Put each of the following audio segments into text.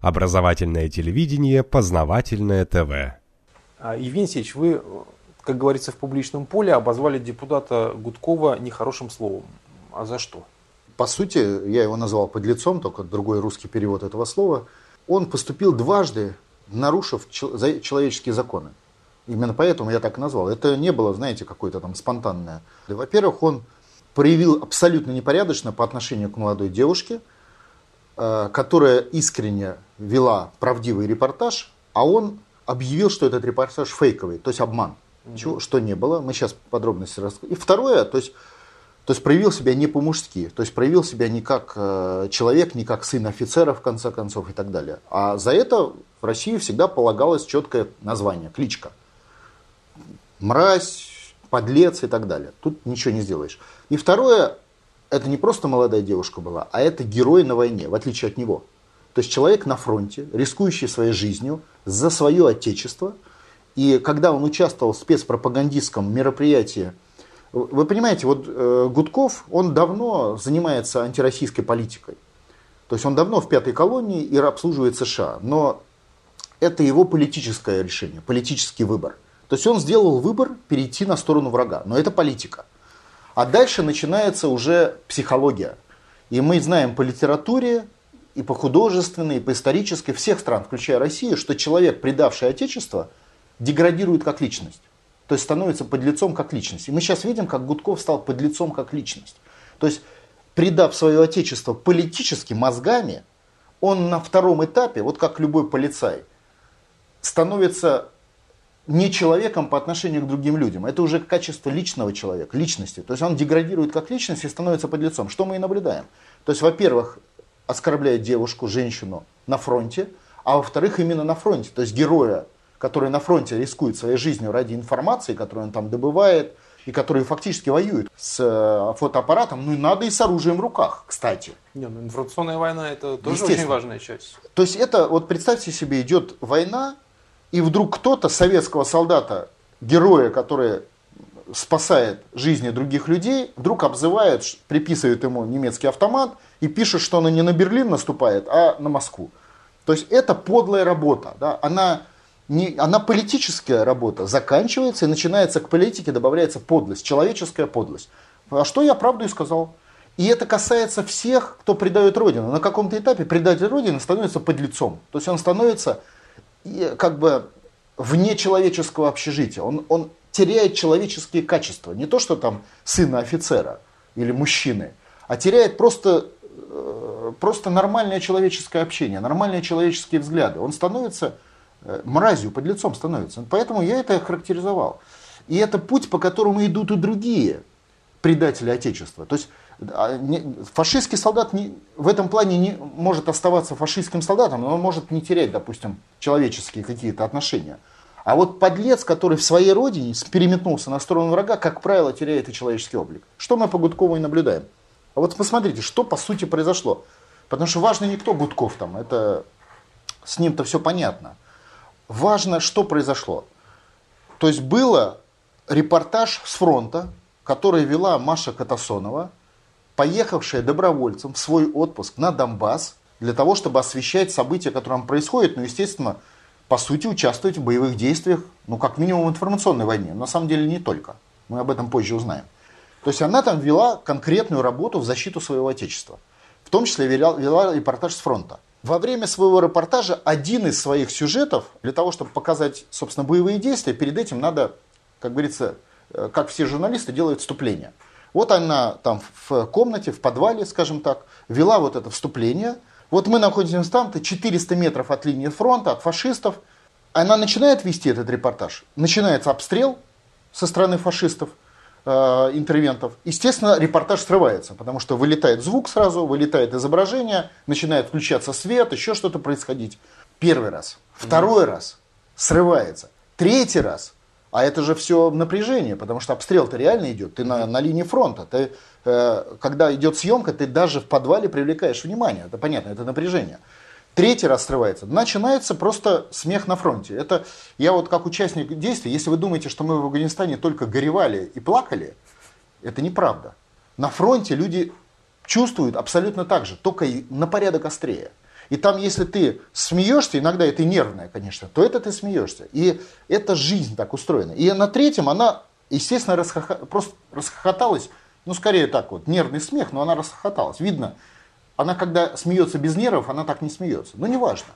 Образовательное телевидение, познавательное ТВ. А, Евгений Алексеевич, вы, как говорится, в публичном поле обозвали депутата Гудкова нехорошим словом. А за что? По сути, я его назвал подлецом, только другой русский перевод этого слова. Он поступил дважды, нарушив человеческие законы. Именно поэтому я так и назвал. Это не было, знаете, какое-то там спонтанное. Во-первых, он проявил абсолютно непорядочно по отношению к молодой девушке, которая искренне вела правдивый репортаж, а он объявил, что этот репортаж фейковый, то есть обман. Угу. Чего, что не было. Мы сейчас подробности расскажем. И второе, то есть, то есть проявил себя не по-мужски, то есть проявил себя не как э, человек, не как сын офицера, в конце концов, и так далее. А за это в России всегда полагалось четкое название, кличка. Мразь, подлец и так далее. Тут ничего не сделаешь. И второе, это не просто молодая девушка была, а это герой на войне, в отличие от него. То есть человек на фронте, рискующий своей жизнью за свое отечество. И когда он участвовал в спецпропагандистском мероприятии, вы понимаете, вот э, Гудков, он давно занимается антироссийской политикой. То есть он давно в пятой колонии и обслуживает США. Но это его политическое решение, политический выбор. То есть он сделал выбор перейти на сторону врага. Но это политика. А дальше начинается уже психология. И мы знаем по литературе, и по художественной, и по исторической всех стран, включая Россию, что человек, предавший Отечество, деградирует как личность. То есть становится подлецом как личность. И мы сейчас видим, как Гудков стал подлецом как личность. То есть, предав свое Отечество политически, мозгами, он на втором этапе, вот как любой полицай, становится не человеком по отношению к другим людям. Это уже качество личного человека, личности. То есть он деградирует как личность и становится подлецом. Что мы и наблюдаем. То есть, во-первых, оскорбляет девушку, женщину на фронте, а во-вторых, именно на фронте. То есть героя, который на фронте рискует своей жизнью ради информации, которую он там добывает, и который фактически воюет с э, фотоаппаратом, ну и надо и с оружием в руках, кстати. Не, ну, информационная война это тоже очень важная часть. То есть это, вот представьте себе, идет война, и вдруг кто-то, советского солдата, героя, который спасает жизни других людей, вдруг обзывает, приписывает ему немецкий автомат и пишет, что она не на Берлин наступает, а на Москву. То есть это подлая работа. Да? Она, не, она политическая работа заканчивается и начинается к политике, добавляется подлость, человеческая подлость. А что я правду и сказал. И это касается всех, кто предает Родину. На каком-то этапе предатель Родины становится подлецом. То есть он становится как бы вне человеческого общежития. Он, он теряет человеческие качества. Не то, что там сына офицера или мужчины, а теряет просто, э, просто нормальное человеческое общение, нормальные человеческие взгляды. Он становится э, мразью, под лицом становится. Поэтому я это характеризовал. И это путь, по которому идут и другие предатели Отечества. То есть фашистский солдат не, в этом плане не может оставаться фашистским солдатом, но он может не терять, допустим, человеческие какие-то отношения. А вот подлец, который в своей родине переметнулся на сторону врага, как правило, теряет и человеческий облик. Что мы по Гудкову и наблюдаем. А вот посмотрите, что по сути произошло. Потому что важно не кто Гудков там, это с ним-то все понятно. Важно, что произошло. То есть было репортаж с фронта, который вела Маша Катасонова, поехавшая добровольцем в свой отпуск на Донбасс для того, чтобы освещать события, которые там происходят, ну, естественно, по сути, участвовать в боевых действиях, ну, как минимум в информационной войне. На самом деле не только. Мы об этом позже узнаем. То есть она там вела конкретную работу в защиту своего отечества. В том числе вела, вела репортаж с фронта. Во время своего репортажа один из своих сюжетов, для того, чтобы показать, собственно, боевые действия, перед этим надо, как говорится, э, как все журналисты, делают вступление. Вот она там в комнате, в подвале, скажем так, вела вот это вступление – вот мы находимся там, 400 метров от линии фронта, от фашистов. Она начинает вести этот репортаж. Начинается обстрел со стороны фашистов, э, интервентов. Естественно, репортаж срывается, потому что вылетает звук сразу, вылетает изображение, начинает включаться свет, еще что-то происходить. Первый раз. Второй mm раз срывается. Третий раз а это же все напряжение, потому что обстрел-то реально идет. Ты на, на линии фронта. Ты, э, когда идет съемка, ты даже в подвале привлекаешь внимание. Это понятно, это напряжение. Третий раз срывается. Начинается просто смех на фронте. Это я вот как участник действий, если вы думаете, что мы в Афганистане только горевали и плакали, это неправда. На фронте люди чувствуют абсолютно так же, только на порядок острее. И там, если ты смеешься, иногда это нервное, конечно, то это ты смеешься. И эта жизнь так устроена. И на третьем она, естественно, расхохо... просто расхохоталась, ну, скорее так вот, нервный смех, но она расхохоталась. Видно, она когда смеется без нервов, она так не смеется. Но неважно.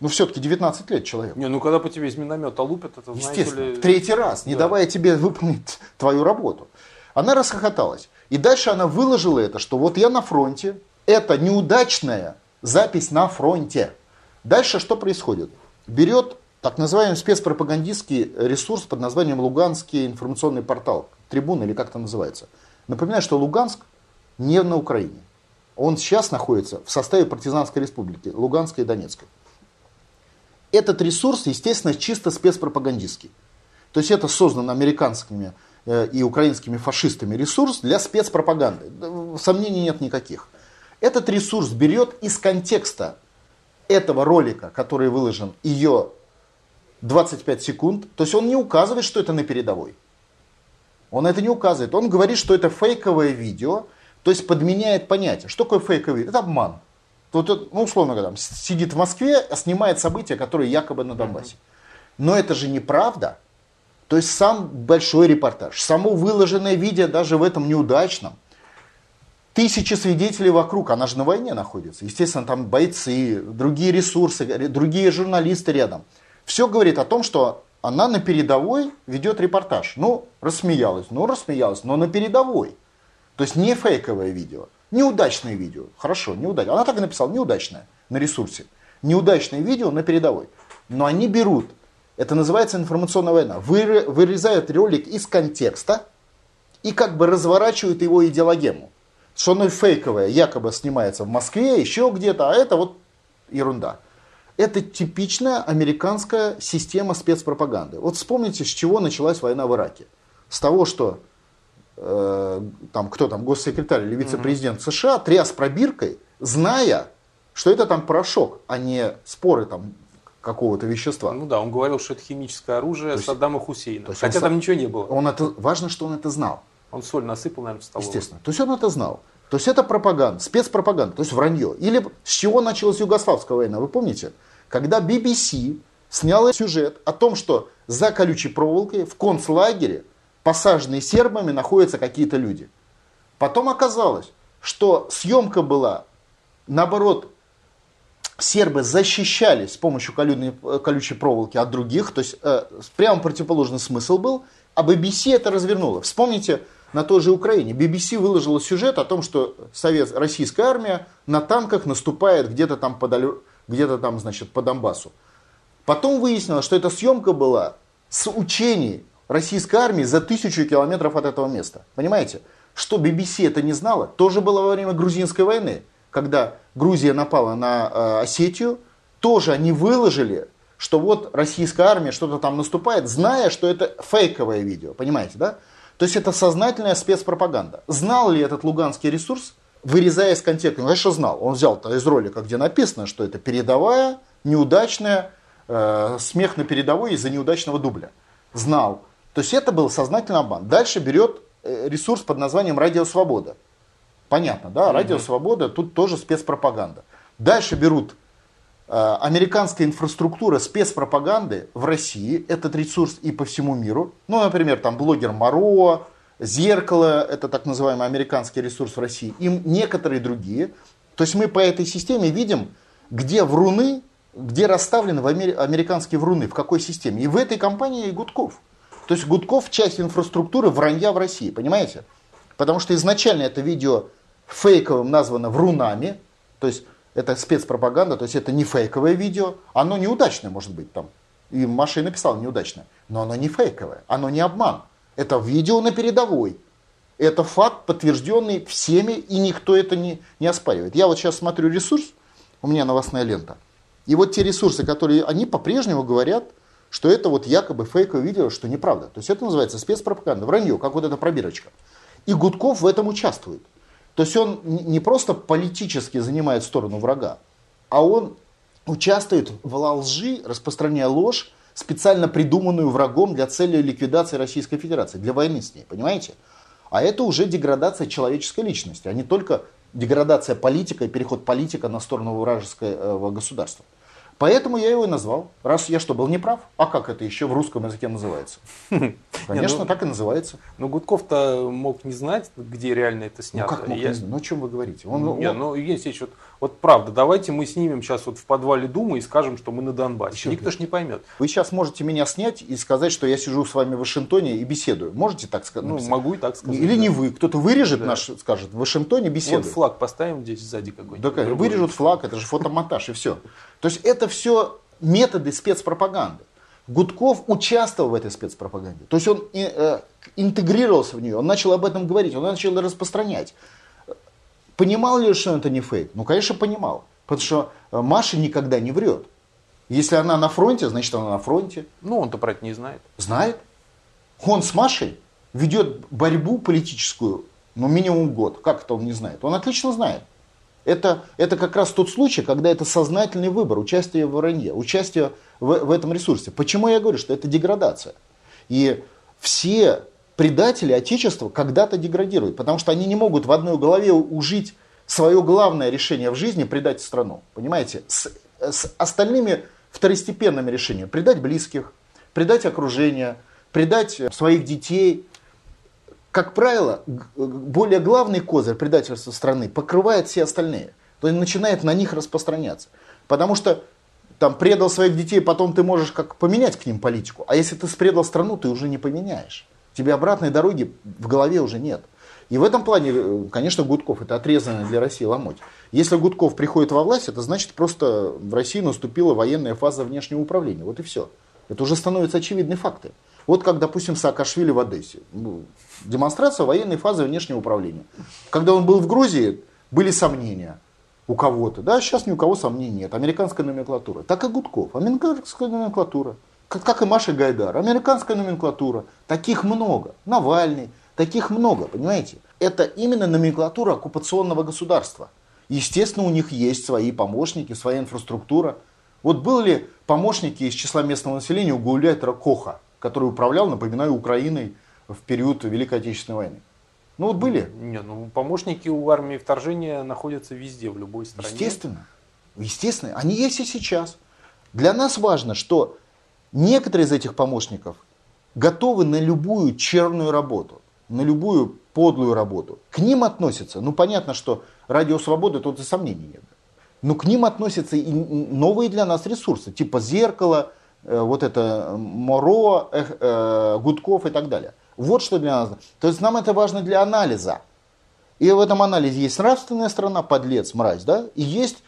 Ну, все-таки 19 лет человек. Не, ну когда по тебе из миномета лупят, это, знаете Естественно, ли... в третий раз, не Да. давая тебе выполнить твою работу. Она расхохоталась. И дальше она выложила это, что вот я на фронте, это неудачная запись на фронте. Дальше что происходит? Берет так называемый спецпропагандистский ресурс под названием Луганский информационный портал, трибуна или как это называется. Напоминаю, что Луганск не на Украине. Он сейчас находится в составе партизанской республики, Луганской и Донецкой. Этот ресурс, естественно, чисто спецпропагандистский. То есть это создан американскими э, и украинскими фашистами ресурс для спецпропаганды. Сомнений нет никаких. Этот ресурс берет из контекста этого ролика, который выложен, ее 25 секунд. То есть он не указывает, что это на передовой. Он это не указывает. Он говорит, что это фейковое видео, то есть подменяет понятие. Что такое фейковое видео? Это обман. Вот, ну, условно говоря, там, сидит в Москве, снимает события, которые якобы на Донбассе. Но это же неправда. То есть сам большой репортаж, само выложенное видео даже в этом неудачном. Тысячи свидетелей вокруг, она же на войне находится. Естественно, там бойцы, другие ресурсы, другие журналисты рядом. Все говорит о том, что она на передовой ведет репортаж. Ну, рассмеялась, ну, рассмеялась, но на передовой. То есть не фейковое видео. Неудачное видео. Хорошо, неудачное. Она так и написала, неудачное на ресурсе. Неудачное видео на передовой. Но они берут, это называется информационная война, вырезают ролик из контекста и как бы разворачивают его идеологему. Что оно фейковое, якобы снимается в Москве, еще где-то, а это вот ерунда. Это типичная американская система спецпропаганды. Вот вспомните, с чего началась война в Ираке. С того, что э, там, кто там, госсекретарь или вице-президент США тряс пробиркой, зная, что это там порошок, а не споры там какого-то вещества. Ну да, он говорил, что это химическое оружие есть- Саддама Хусейна. то есть Хотя он там ничего не было. Он это, важно, что он это знал. Он соль насыпал, наверное, в столовую. Естественно. То есть он это знал. То есть это пропаганда, спецпропаганда, то есть вранье. Или с чего началась Югославская война, вы помните? Когда BBC сняла сюжет о том, что за колючей проволокой в концлагере, посаженные сербами, находятся какие-то люди. Потом оказалось, что съемка была, наоборот, сербы защищались с помощью колюдной- э, колючей проволоки от других, то есть э, прямо противоположный смысл был, а BBC это развернуло. Вспомните, на той же Украине BBC выложила сюжет о том, что совет, российская армия на танках наступает где-то там, подалё- где-то там, значит, по Донбассу. Потом выяснилось, что эта съемка была с учений российской армии за тысячу километров от этого места. Понимаете? Что BBC это не знала, тоже было во время грузинской войны, когда Грузия напала на э, Осетию, тоже они выложили, что вот российская армия что-то там наступает, зная, что это фейковое видео. Понимаете, да? То есть это сознательная спецпропаганда. Знал ли этот луганский ресурс, вырезая из контекста? Ну, конечно, знал. Он взял-то из ролика, где написано, что это передовая, неудачная, э, смех на передовой из-за неудачного дубля. Знал. То есть это был сознательный обман. Дальше берет э, ресурс под названием «Радио Свобода». Понятно, да? «Радио Свобода» тут тоже спецпропаганда. Дальше берут э, американская инфраструктура спецпропаганды в России, этот ресурс и по всему миру. Ну, например, там блогер Моро, Зеркало, это так называемый американский ресурс в России, и некоторые другие. То есть мы по этой системе видим, где вруны, где расставлены в амери- американские вруны, в какой системе. И в этой компании и Гудков. То есть Гудков часть инфраструктуры вранья в России, понимаете? Потому что изначально это видео фейковым названо врунами, то есть это спецпропаганда, то есть это не фейковое видео, оно неудачное может быть там. И Маша и написала неудачное, но оно не фейковое, оно не обман. Это видео на передовой. Это факт, подтвержденный всеми, и никто это не, не оспаривает. Я вот сейчас смотрю ресурс, у меня новостная лента, и вот те ресурсы, которые, они по-прежнему говорят, что это вот якобы фейковое видео, что неправда. То есть это называется спецпропаганда, вранье, как вот эта пробирочка. И Гудков в этом участвует. То есть он не просто политически занимает сторону врага, а он участвует в лжи, распространяя ложь, специально придуманную врагом для цели ликвидации Российской Федерации, для войны с ней, понимаете? А это уже деградация человеческой личности, а не только деградация политика и переход политика на сторону вражеского государства. Поэтому я его и назвал. Раз я что, был неправ? А как это еще в русском языке называется? Конечно, ну, так и называется. Но ну, Гудков-то мог не знать, где реально это снято. Ну как мог не знать? Ну о чем вы говорите? Он, Не, ну, Евгений Алексеевич, вот, вот правда, давайте мы снимем сейчас вот в подвале Думы и скажем, что мы на Донбассе. Еще Никто ж не поймет. Вы сейчас можете меня снять и сказать, что я сижу с вами в Вашингтоне и беседую. Можете так сказать? Ну, могу и так сказать. Или да. не вы. Кто-то вырежет Да. наш, скажет, в Вашингтоне Вот беседую. флаг поставим здесь сзади какой-нибудь. Да вырежут флаг, это же фотомонтаж и все. То есть это все методы спецпропаганды. Гудков участвовал в этой спецпропаганде. То есть он и, э, интегрировался в нее, он начал об этом говорить, он начал распространять. Понимал ли, что это не фейк? Ну, конечно, понимал. Потому что э, Маша никогда не врет. Если она на фронте, значит она на фронте. Ну, он-то про это не знает. Знает. Он с Машей ведет борьбу политическую, ну, минимум год. Как это он не знает? Он отлично знает. Это, это как раз тот случай, когда это сознательный выбор, участие в вранье, участие в, в этом ресурсе. Почему я говорю, что это деградация? И все предатели Отечества когда-то деградируют, потому что они не могут в одной голове ужить свое главное решение в жизни предать страну. Понимаете? С, с остальными второстепенными решениями. Предать близких, предать окружение, предать своих детей. Как правило, г- более главный козырь предательства страны покрывает все остальные. То есть начинает на них распространяться. Потому что там предал своих детей, потом ты можешь как поменять к ним политику. А если ты предал страну, ты уже не поменяешь. Тебе обратной дороги в голове уже нет. И в этом плане, э, конечно, Гудков это отрезанная для России ломоть. Если Гудков приходит во власть, это значит просто в России наступила военная фаза внешнего управления. Вот и все. Это уже становятся очевидны факты. Вот как, допустим, Саакашвили в Одессе. Ну, Демонстрация военной фазы внешнего управления. Когда он был в Грузии, были сомнения у кого-то. Да, сейчас ни у кого сомнений нет. Американская номенклатура. Так и Гудков. Американская номенклатура. Как, как и Маша Гайдар. Американская номенклатура. Таких много. Навальный. Таких много, понимаете? Это именно номенклатура оккупационного государства. Естественно, у них есть свои помощники, своя инфраструктура. Вот были ли помощники из числа местного населения у Гауляйтера Коха, который управлял, напоминаю, Украиной в период Великой Отечественной войны? Ну вот были. Нет, ну помощники у армии вторжения находятся везде, в любой стране. Естественно. Естественно. Они есть и сейчас. Для нас важно, что некоторые из этих помощников готовы на любую черную работу, на любую подлую работу. К ним относятся, ну понятно, что радио свободы тут и сомнений нет. Но к ним относятся и новые для нас ресурсы, типа зеркало, э, вот это Моро, э, э, Гудков и так далее. Вот что для нас. То есть нам это важно для анализа. И в этом анализе есть нравственная сторона, подлец, мразь, да, и есть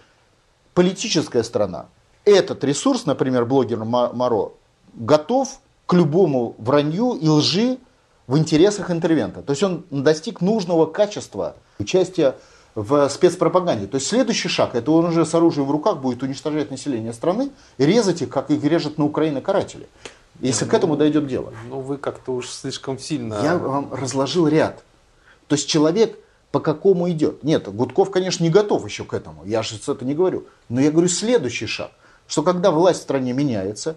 политическая сторона. Этот ресурс, например, блогер Моро, готов к любому вранью и лжи в интересах интервента. То есть он достиг нужного качества участия в спецпропаганде. То есть следующий шаг, это он уже с оружием в руках будет уничтожать население страны и резать их, как их режет на Украине каратели. Если к этому дойдет дело. Ну вы как-то уж слишком сильно... Я вам разложил ряд. То есть человек по какому идет. Нет, Гудков, конечно, не готов еще к этому. Я же это не говорю. Но я говорю следующий шаг. Что когда власть в стране меняется,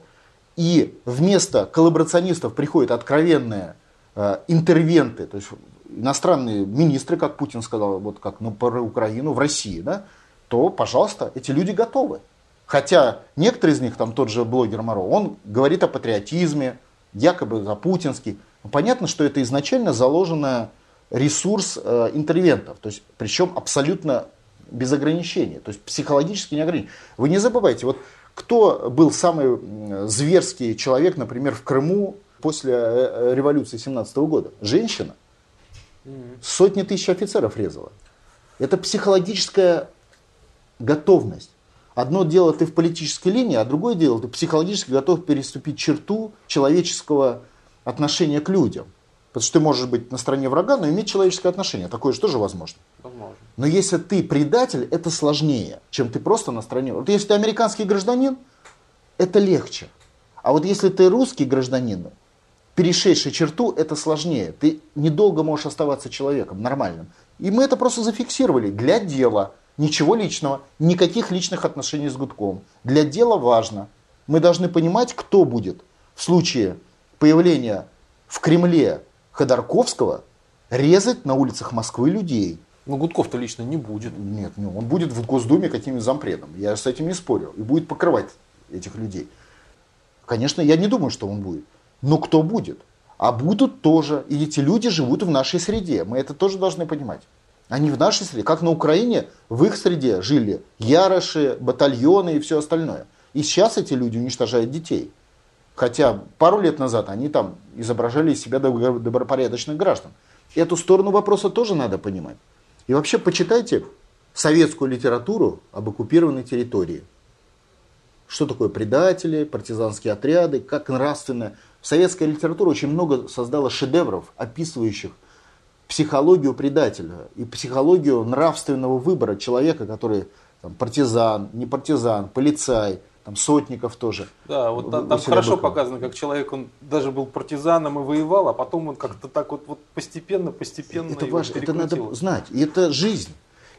и вместо коллаборационистов приходят откровенные э, интервенты, то есть иностранные министры, как Путин сказал, вот как ну, Украину в России, да, то, пожалуйста, эти люди готовы. Хотя некоторые из них, там тот же блогер Моро, он говорит о патриотизме, якобы за путинский. Но понятно, что это изначально заложенный ресурс э, интервентов, то есть причем абсолютно без ограничений, то есть психологически не ограничен. Вы не забывайте, вот кто был самый зверский человек, например, в Крыму после э, революции 17 года? Женщина. Сотни тысяч офицеров резала. Это психологическая готовность. Одно дело ты в политической линии, а другое дело ты психологически готов переступить черту человеческого отношения к людям. Потому что ты можешь быть на стороне врага, но иметь человеческое отношение. Такое же тоже возможно. Возможно. Но если ты предатель, это сложнее, чем ты просто на стороне. Вот если ты американский гражданин, это легче. А вот если ты русский гражданин, перешедший черту, это сложнее. Ты недолго можешь оставаться человеком нормальным. И мы это просто зафиксировали для дела. Ничего личного, никаких личных отношений с Гудком. Для дела важно. Мы должны понимать, кто будет в случае появления в Кремле Ходорковского резать на улицах Москвы людей. Ну, Гудков-то лично не будет. Нет, ну, он будет в Госдуме каким-нибудь зампредом. Я с этим не спорю. И будет покрывать этих людей. Конечно, я не думаю, что он будет. Но кто будет? А будут тоже. И эти люди живут в нашей среде. Мы это тоже должны понимать. Они в нашей среде. Как на Украине, в их среде жили яроши, батальоны и все остальное. И сейчас эти люди уничтожают детей. Хотя пару лет назад они там изображали из себя добропорядочных граждан. Эту сторону вопроса тоже надо понимать. И вообще почитайте советскую литературу об оккупированной территории. Что такое предатели, партизанские отряды, как нравственно. Советская литература очень много создала шедевров, описывающих психологию предателя и психологию нравственного выбора человека, который там, партизан, не партизан, полицай, там сотников тоже. Да, вот там, там хорошо Быкова. показано, как человек, он даже был партизаном и воевал, а потом он как-то так вот, вот постепенно, постепенно это, важно, это надо знать, и это жизнь.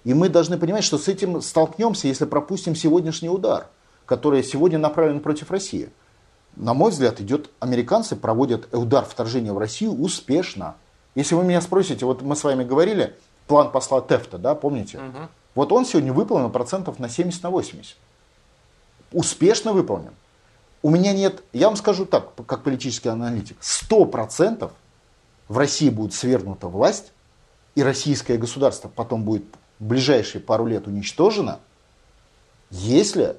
И мы должны понимать, что с этим столкнемся, если пропустим сегодняшний удар, который сегодня направлен против России. На мой взгляд, идет, американцы проводят удар вторжения в Россию успешно. Если вы меня спросите, вот мы с вами говорили, план посла Тефта, да, помните? Угу. Вот он сегодня выполнен процентов на 70 на 80 успешно выполнен. У меня нет, я вам скажу так, как политический аналитик, 100% в России будет свергнута власть, и российское государство потом будет в ближайшие пару лет уничтожено, если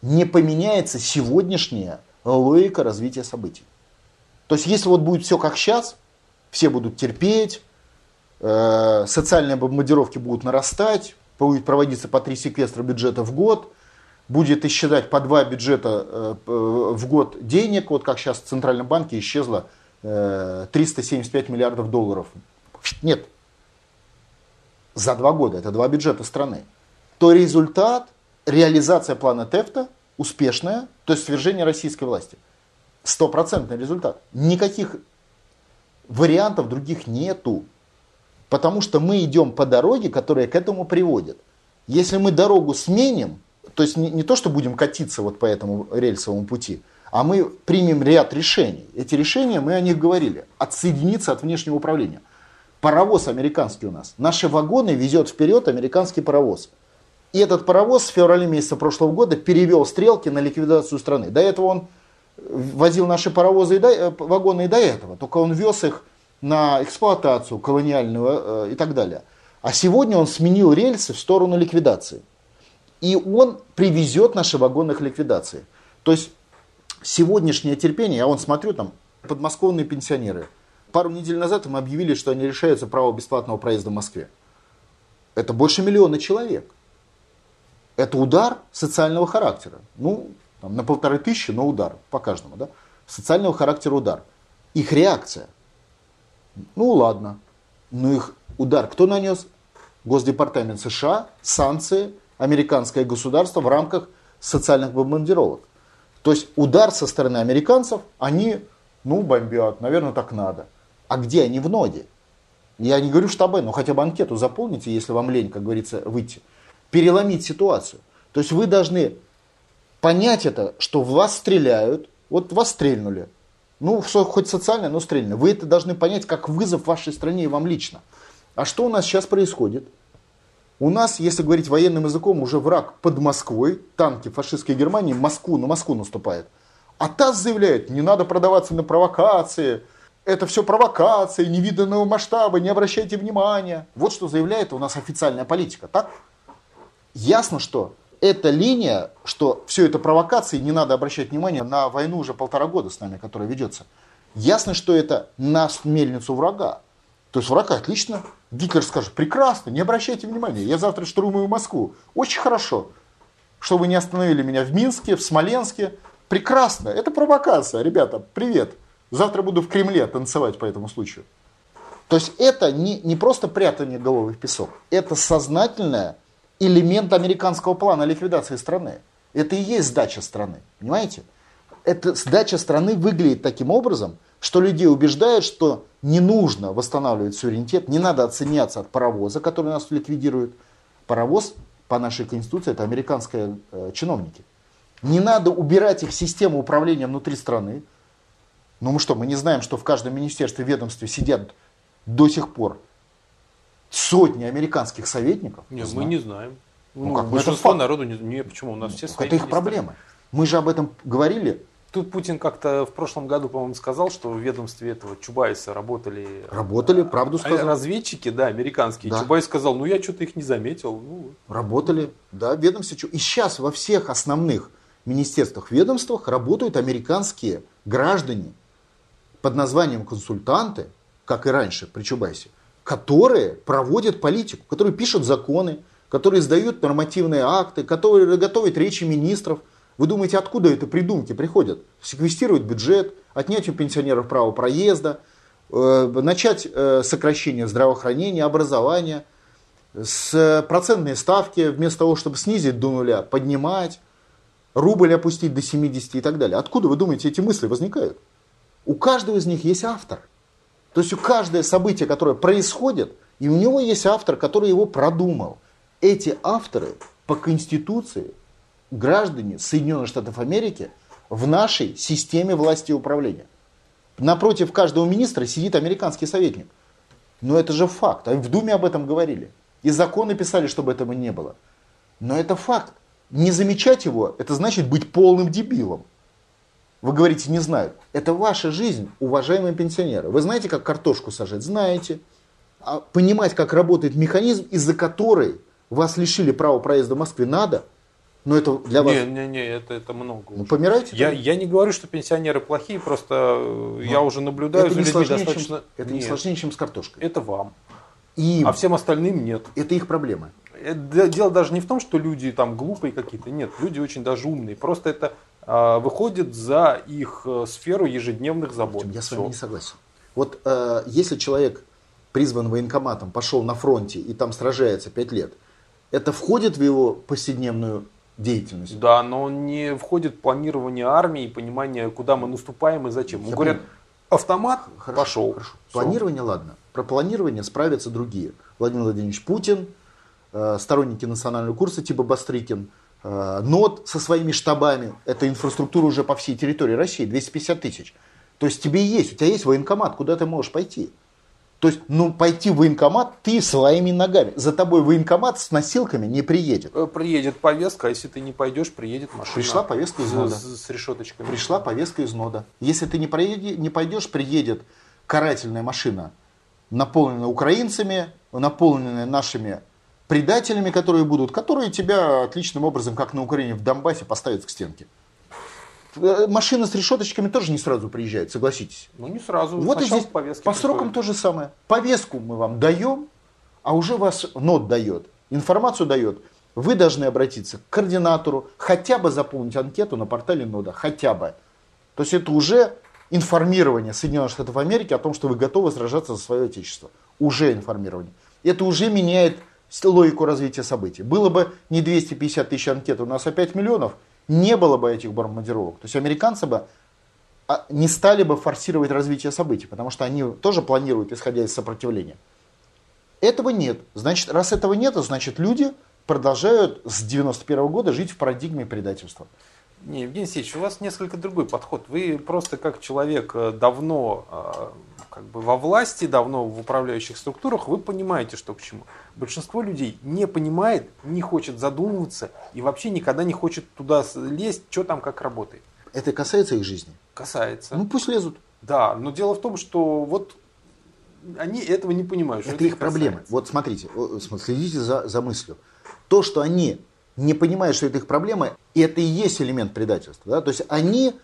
не поменяется сегодняшняя логика развития событий. То есть если вот будет все как сейчас, все будут терпеть, э, социальные бомбардировки будут нарастать, будет проводиться по три секвестра бюджета в год – будет исчезать по два бюджета э, в год денег, вот как сейчас в Центральном банке исчезло 375 э, миллиардов долларов. Нет. За два года, это два бюджета страны. То результат, реализация плана Тефта успешная, то есть свержение российской власти. Стопроцентный результат. Никаких вариантов других нету. Потому что мы идем по дороге, которая к этому приводит. Если мы дорогу сменим, то есть не, не то, что будем катиться вот по этому рельсовому пути, а мы примем ряд решений. Эти решения, мы о них говорили. Отсоединиться от внешнего управления. Паровоз американский у нас. Наши вагоны везет вперед американский паровоз. И этот паровоз с февраля месяца прошлого года перевел стрелки на ликвидацию страны. До этого он возил наши паровозы и до, э, вагоны и до этого. Только он вез их на эксплуатацию колониальную э, и так далее. А сегодня он сменил рельсы в сторону ликвидации и он привезет наши вагоны к ликвидации. То есть сегодняшнее терпение, я вон смотрю там, подмосковные пенсионеры. Пару недель назад им объявили, что они решаются право бесплатного проезда в Москве. Это больше миллиона человек. Это удар социального характера. Ну, там, на полторы тысячи, но удар по каждому. Да? Социального характера удар. Их реакция. Ну ладно. Но их удар кто нанес? Госдепартамент США, санкции, американское государство в рамках социальных бомбардировок. То есть удар со стороны американцев, они, ну, бомбят, наверное, так надо. А где они в ноде? Я не говорю штабы, но хотя бы анкету заполните, если вам лень, как говорится, выйти. Переломить ситуацию. То есть вы должны понять это, что в вас стреляют, вот вас стрельнули. Ну, хоть социально, но стрельнули. Вы это должны понять как вызов вашей стране и вам лично. А что у нас сейчас происходит? У нас, если говорить военным языком, уже враг под Москвой, танки фашистской Германии Москву, на Москву наступает. А ТАСС заявляет, не надо продаваться на провокации, это все провокации, невиданного масштаба, не обращайте внимания. Вот что заявляет у нас официальная политика, так? Ясно, что эта линия, что все это провокации, не надо обращать внимание на войну уже полтора года с нами, которая ведется. Ясно, что это на мельницу врага. То есть враг отлично. Гитлер скажет, прекрасно, не обращайте внимания, я завтра штурмую Москву. Очень хорошо, что вы не остановили меня в Минске, в Смоленске. Прекрасно, это провокация, ребята, привет. Завтра буду в Кремле танцевать по этому случаю. То есть это не, не просто прятание головы в песок, это сознательный элемент американского плана ликвидации страны. Это и есть сдача страны, понимаете? Эта сдача страны выглядит таким образом, что людей убеждают, что не нужно восстанавливать суверенитет, не надо отсоединяться от паровоза, который нас ликвидирует. Паровоз по нашей конституции это американские э, чиновники. Не надо убирать их систему управления внутри страны. Ну мы что, мы не знаем, что в каждом министерстве, ведомстве сидят до сих пор сотни американских советников. Нет, мы не знаем. Ну Ну, как, ну это большинство факт. народу не, не почему у нас все свои Это их проблемы. Мы же об этом говорили. Тут Путин как-то в прошлом году, по-моему, сказал, что в ведомстве этого Чубайса работали Работали, правду а, сказал. разведчики, да, американские. Да. Чубайс сказал, ну я что-то их не заметил. Ну, Работали, да, ведомстве. И сейчас во всех основных министерствах, ведомствах работают американские граждане под названием консультанты, как и раньше при Чубайсе, которые проводят политику, которые пишут законы, которые издают нормативные акты, которые готовят речи министров. Вы думаете, откуда это придумки приходят? Секвестировать бюджет, отнять у пенсионеров право проезда, э, начать э, сокращение здравоохранения, образования, с процентной ставки, вместо того, чтобы снизить до нуля, поднимать, рубль опустить до 70 и так далее. Откуда, вы думаете, эти мысли возникают? У каждого из них есть автор. То есть у каждое событие, которое происходит, и у него есть автор, который его продумал. Эти авторы по Конституции граждане Соединенных Штатов Америки в нашей системе власти и управления. Напротив каждого министра сидит американский советник. Но это же факт. А в Думе об этом говорили. И законы писали, чтобы этого не было. Но это факт. Не замечать его, это значит быть полным дебилом. Вы говорите, не знают. Это ваша жизнь, уважаемые пенсионеры. Вы знаете, как картошку сажать? Знаете. А понимать, как работает механизм, из-за которой вас лишили права проезда в Москве, надо. Но это для вас... не, не, не, это, это много. Ну, помирайте. Я, я не говорю, что пенсионеры плохие, просто э, я уже наблюдаю это за не, людьми сложнее, достаточно. чем, это не Нет, сложнее, чем с картошкой. это вам. Им. А всем остальным нет. Это их проблемы. Э, Дело даже не в том, что люди там глупые какие-то. Нет, люди очень даже умные. Просто это а, выходит за их э, сферу ежедневных забот. Я с вами не согласен. Вот э, если человек призван военкоматом, пошел на фронте и там сражается 5 лет, это входит в его повседневную деятельность? Да, но не входит в планирование армии, понимание, куда мы наступаем и зачем. Я говорят, понимаю. автомат, Хорошо, пошел. хорошо. Планирование, ладно. Про планирование справятся другие. Владимир Владимирович Путин, э, сторонники национального курса типа Бастрыкин, э, НОТ со своими штабами. Это инфраструктура уже по всей территории России, 250 тысяч. То есть тебе есть, у тебя есть военкомат, куда ты можешь пойти. То есть, ну, пойти в военкомат ты своими ногами. За тобой военкомат с носилками не приедет. Э, Приедет повестка, а если ты не пойдешь, приедет машина. Пришла повестка из нода. с- с решеточками. Пришла повестка из нода. Если ты не, проеди- не пойдешь, приедет карательная машина, наполненная украинцами, наполненная нашими предателями, которые будут, которые тебя отличным образом, как на Украине в Донбассе, поставят к стенке. Э, Машина с решеточками тоже не сразу приезжает, согласитесь. Ну не сразу. Вот и Сначала здесь повестки по срокам приходят. то же самое. Повестку мы вам даем, а уже вас нот дает, информацию дает. Вы должны обратиться к координатору, хотя бы заполнить анкету на портале нода, хотя бы. То есть это уже информирование Соединенных Штатов Америки о том, что вы готовы сражаться за свое отечество. Уже информирование. Это уже меняет логику развития событий. Было бы не 250 тысяч анкет, у нас 5 миллионов, не было бы этих бомбардировок. То есть американцы бы а, не стали бы форсировать развитие событий, потому что они тоже планируют, исходя из сопротивления. Этого нет. Значит, раз этого нет, значит люди продолжают с 91 года жить в парадигме предательства. Не, Евгений Алексеевич, у вас несколько другой подход. Вы просто как человек э, давно э, как бы во власти, давно в управляющих структурах, вы понимаете, что к чему. Большинство людей не понимает, не хочет задумываться и вообще никогда не хочет туда лезть, что там как работает. Это касается их жизни. Касается. Ну пусть лезут. Да, но дело в том, что вот они этого не понимают. что Это их проблемы. касается. Вот смотрите, следите за, за мыслью. То, что они не понимают, что это их проблемы, это и есть элемент предательства. Да? То есть они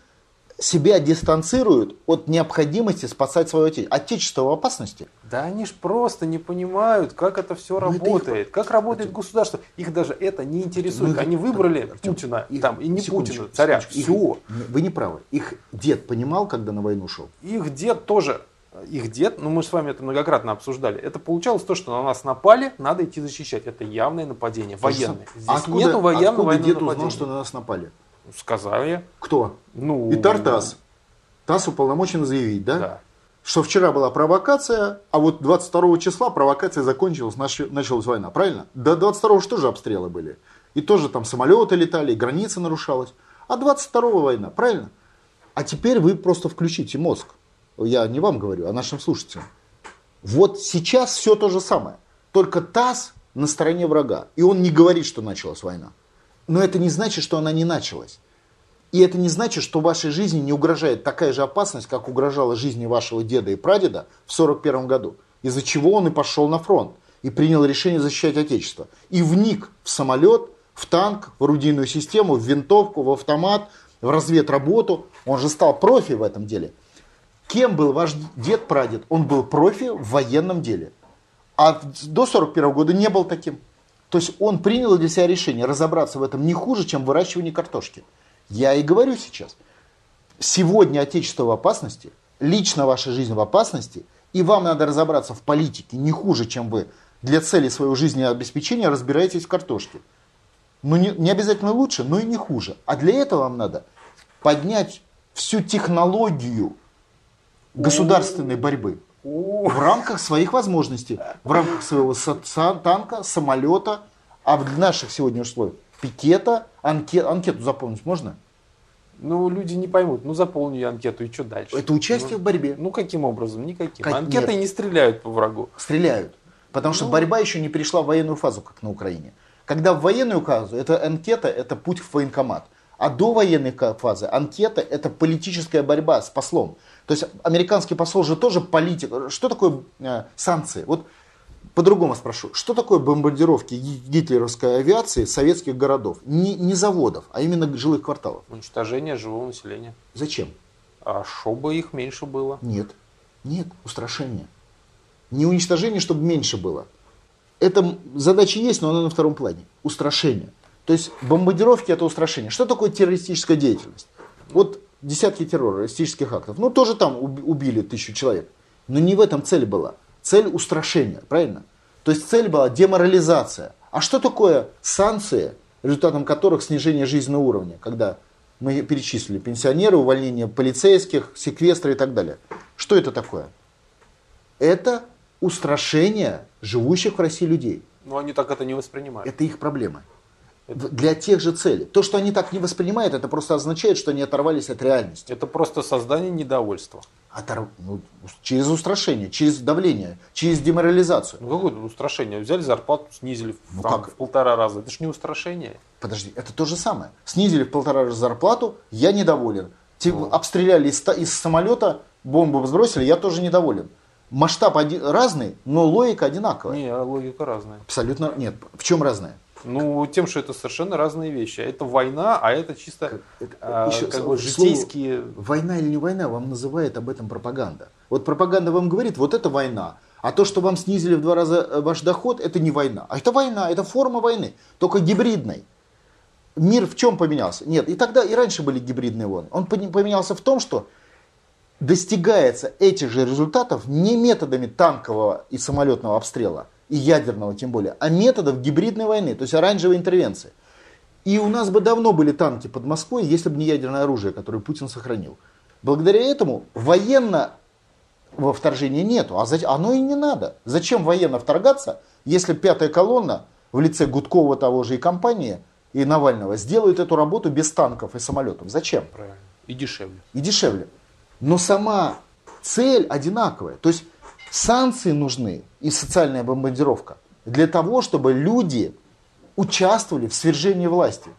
себя дистанцируют от необходимости спасать свое отечество. Отечество в опасности. Да они ж просто не понимают, как это все Ну, это их работает, как работает государство. Их даже это не интересует. Ну, они выбрали Артем, Путина, их- там, и не секундочку, Путина, царя. секундочку. Их- Все. Вы не правы. Их дед понимал, когда на войну шел. Их дед тоже, их дед, ну мы с вами это многократно обсуждали, это получалось то, что на нас напали, надо идти защищать. Это явное нападение, военное. Здесь А откуда, нету военного откуда дед нападения. узнал, что на нас напали? Сказали. Кто? Ну, И Тартас. ТАСС уполномочен заявить, да? Да. Что вчера была провокация, а вот 22 числа провокация закончилась, нач- началась война, правильно? До 22 же тоже обстрелы были. И тоже там самолеты летали, и граница нарушалась. А 22 война, правильно? А теперь вы просто включите мозг. Я не вам говорю, а нашим слушателям. Вот сейчас все то же самое. То только ТАСС на стороне врага. И он не говорит, что началась война. Но это не значит, что она не началась. И это не значит, что вашей жизни не угрожает такая же опасность, как угрожала жизни вашего деда и прадеда в 1941 году. Из-за чего он и пошел на фронт. И принял решение защищать Отечество. И вник в самолет, в танк, в орудийную систему, в винтовку, в автомат, в разведработу. Он же стал профи в этом деле. Кем был ваш дед-прадед? Он был профи в военном деле. А до 41 года не был таким. То есть он принял для себя решение разобраться в этом не хуже, чем выращивание картошки. Я и говорю сейчас. Сегодня Отечество в опасности, лично ваша жизнь в опасности, и вам надо разобраться в политике не хуже, чем вы для цели своего жизнеобеспечения разбираетесь в картошке. Ну, не, не обязательно лучше, но и не хуже. А для этого вам надо поднять всю технологию государственной борьбы в рамках своих возможностей, в рамках своего танка, самолета, а в наших сегодня условиях пикета, анкет, анкету заполнить можно? Ну, люди не поймут. Ну, заполню я анкету, и что дальше? Это участие ну, в борьбе. Ну, каким образом? Никаким. Как, Анкеты нет. не стреляют по врагу. Стреляют. Потому что Ну. борьба еще не перешла в военную фазу, как на Украине. Когда в военную фазу, это анкета, это путь в военкомат. А до военной фазы анкета это политическая борьба с послом. То есть американский посол же тоже политик. Что такое э, санкции? Вот по-другому спрошу. Что такое бомбардировки ги- гитлеровской авиации советских городов? Не, не заводов, а именно жилых кварталов. Уничтожение живого населения. Зачем? А чтобы их меньше было. Нет. Нет, устрашение. Не уничтожение, чтобы меньше было. Эта задача есть, но она на втором плане. Устрашение. То есть бомбардировки это устрашение. Что такое террористическая деятельность? Вот десятки террористических актов. Ну, тоже там уб- убили тысячу человек. Но не в этом цель была. Цель устрашения, правильно? То есть цель была деморализация. А что такое санкции, результатом которых снижение жизненного уровня, когда мы перечислили пенсионеры, увольнение полицейских, секвестры и так далее. Что это такое? Это устрашение живущих в России людей. Но они так это не воспринимают. Это их проблема. Для тех же целей. То, что они так не воспринимают, это просто означает, что они оторвались от реальности. Это просто создание недовольства. Оторв- ну, через устрашение, через давление, через деморализацию. Ну какое устрашение? Взяли зарплату, снизили Ну там как? в полтора раза. Это ж не устрашение. Подожди, это то же самое. Снизили в полтора раза зарплату, я недоволен. Те- Ну. Обстреляли из, из самолета, бомбу сбросили, я тоже недоволен. Масштаб один, разный, но логика одинаковая. Не, логика разная. Абсолютно нет. В чем разная? Ну, тем, что это совершенно разные вещи. Это война, а это чисто Это- а, еще как слово- бы житейские... Война или не война, вам называет об этом пропаганда. Вот пропаганда вам говорит, вот это война. А то, что вам снизили в два раза э, ваш доход, это не война. А это война, это форма войны, только гибридной. Мир в чем поменялся? Нет, и тогда и раньше были гибридные войны. Он поменялся в том, что достигается этих же результатов не методами танкового и самолетного обстрела, и ядерного тем более, а методов гибридной войны, то есть оранжевой интервенции. И у нас бы давно были танки под Москвой, если бы не ядерное оружие, которое Путин сохранил. Благодаря этому военно во вторжения нету, а оно и не надо. Зачем военно вторгаться, если пятая колонна в лице Гудкова того же и компании, и Навального сделают эту работу без танков и самолетов? Зачем? Правильно. И дешевле. и дешевле. Но сама цель одинаковая. То есть санкции нужны и социальная бомбардировка для того, чтобы люди участвовали в свержении власти.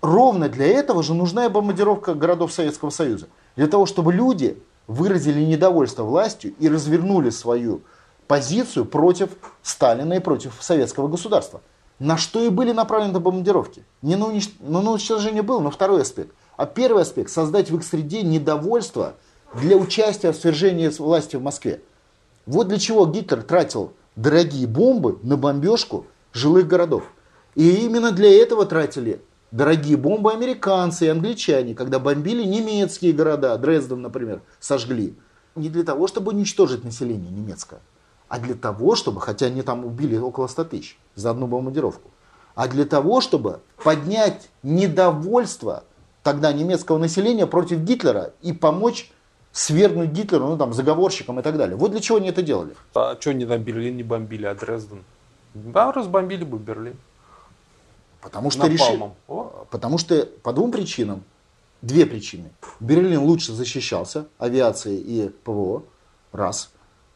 Ровно для этого же нужна и бомбардировка городов Советского Союза. Для того, чтобы люди выразили недовольство властью и развернули свою позицию против Сталина и против советского государства. На что и были направлены бомбардировки. Не на, унич... ну, на уничтожение был, но второй аспект. А первый аспект – создать в их среде недовольство для участия в свержении власти в Москве. Вот для чего Гитлер тратил дорогие бомбы на бомбежку жилых городов. И именно для этого тратили дорогие бомбы американцы и англичане, когда бомбили немецкие города, Дрезден, например, сожгли. Не для того, чтобы уничтожить население немецкое, а для того, чтобы, хотя они там убили около 100 тысяч за одну бомбардировку, а для того, чтобы поднять недовольство тогда немецкого населения против Гитлера и помочь свергнуть Гитлера, ну там, заговорщикам и так далее. Вот для чего они это делали. А что они там Берлин не бомбили, а Дрезден? Да, разбомбили бы Берлин. Потому что решили. Потому что по двум причинам. Две причины. Берлин лучше защищался авиацией и ПВО, раз,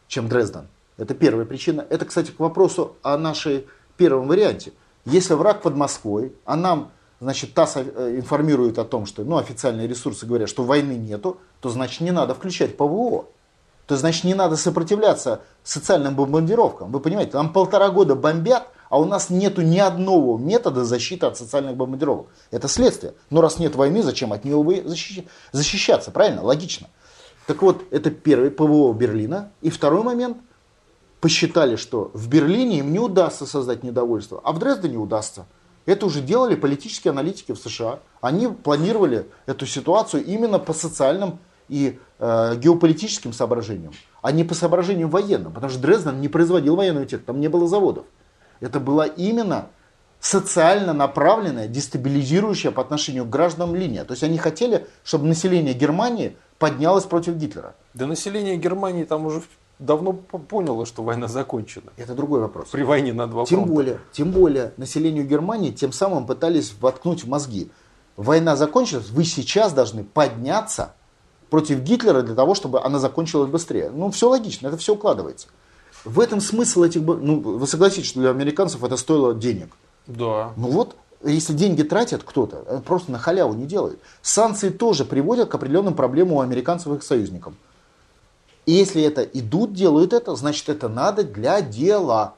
чем Дрезден. Это первая причина. Это, кстати, к вопросу о нашей первом варианте. Если враг под Москвой, а нам, значит, ТАСС э, информирует о том, что, ну, официальные ресурсы говорят, что войны нету, то, значит, не надо включать ПВО. То, значит, не надо сопротивляться социальным бомбардировкам. Вы понимаете, нам полтора года бомбят, а у нас нету ни одного метода защиты от социальных бомбардировок. Это следствие. Но раз нет войны, зачем от нее защищаться? Правильно? Логично. Так вот, это первый ПВО Берлина. И второй момент. Посчитали, что в Берлине им не удастся создать недовольство, а в Дрездене удастся. Это уже делали политические аналитики в США. Они планировали эту ситуацию именно по социальным и э, геополитическим соображениям, а не по соображениям военным. Потому что Дрезден не производил военную технику, там не было заводов. Это была именно социально направленная, дестабилизирующая по отношению к гражданам линия. То есть они хотели, чтобы население Германии поднялась против Гитлера. Да население Германии там уже давно поняло, что война закончена. Это другой вопрос. При войне на два тем фронта. более, тем более населению Германии тем самым пытались воткнуть в мозги. Война закончилась, вы сейчас должны подняться против Гитлера для того, чтобы она закончилась быстрее. Ну, все логично, это все укладывается. В этом смысл этих... Ну, вы согласитесь, что для американцев это стоило денег. Да. Ну вот, если деньги тратят кто-то, э, просто на халяву не делают. Санкции тоже приводят к определенным проблемам у американцев и их союзникам. И если это идут, делают это, значит это надо для дела.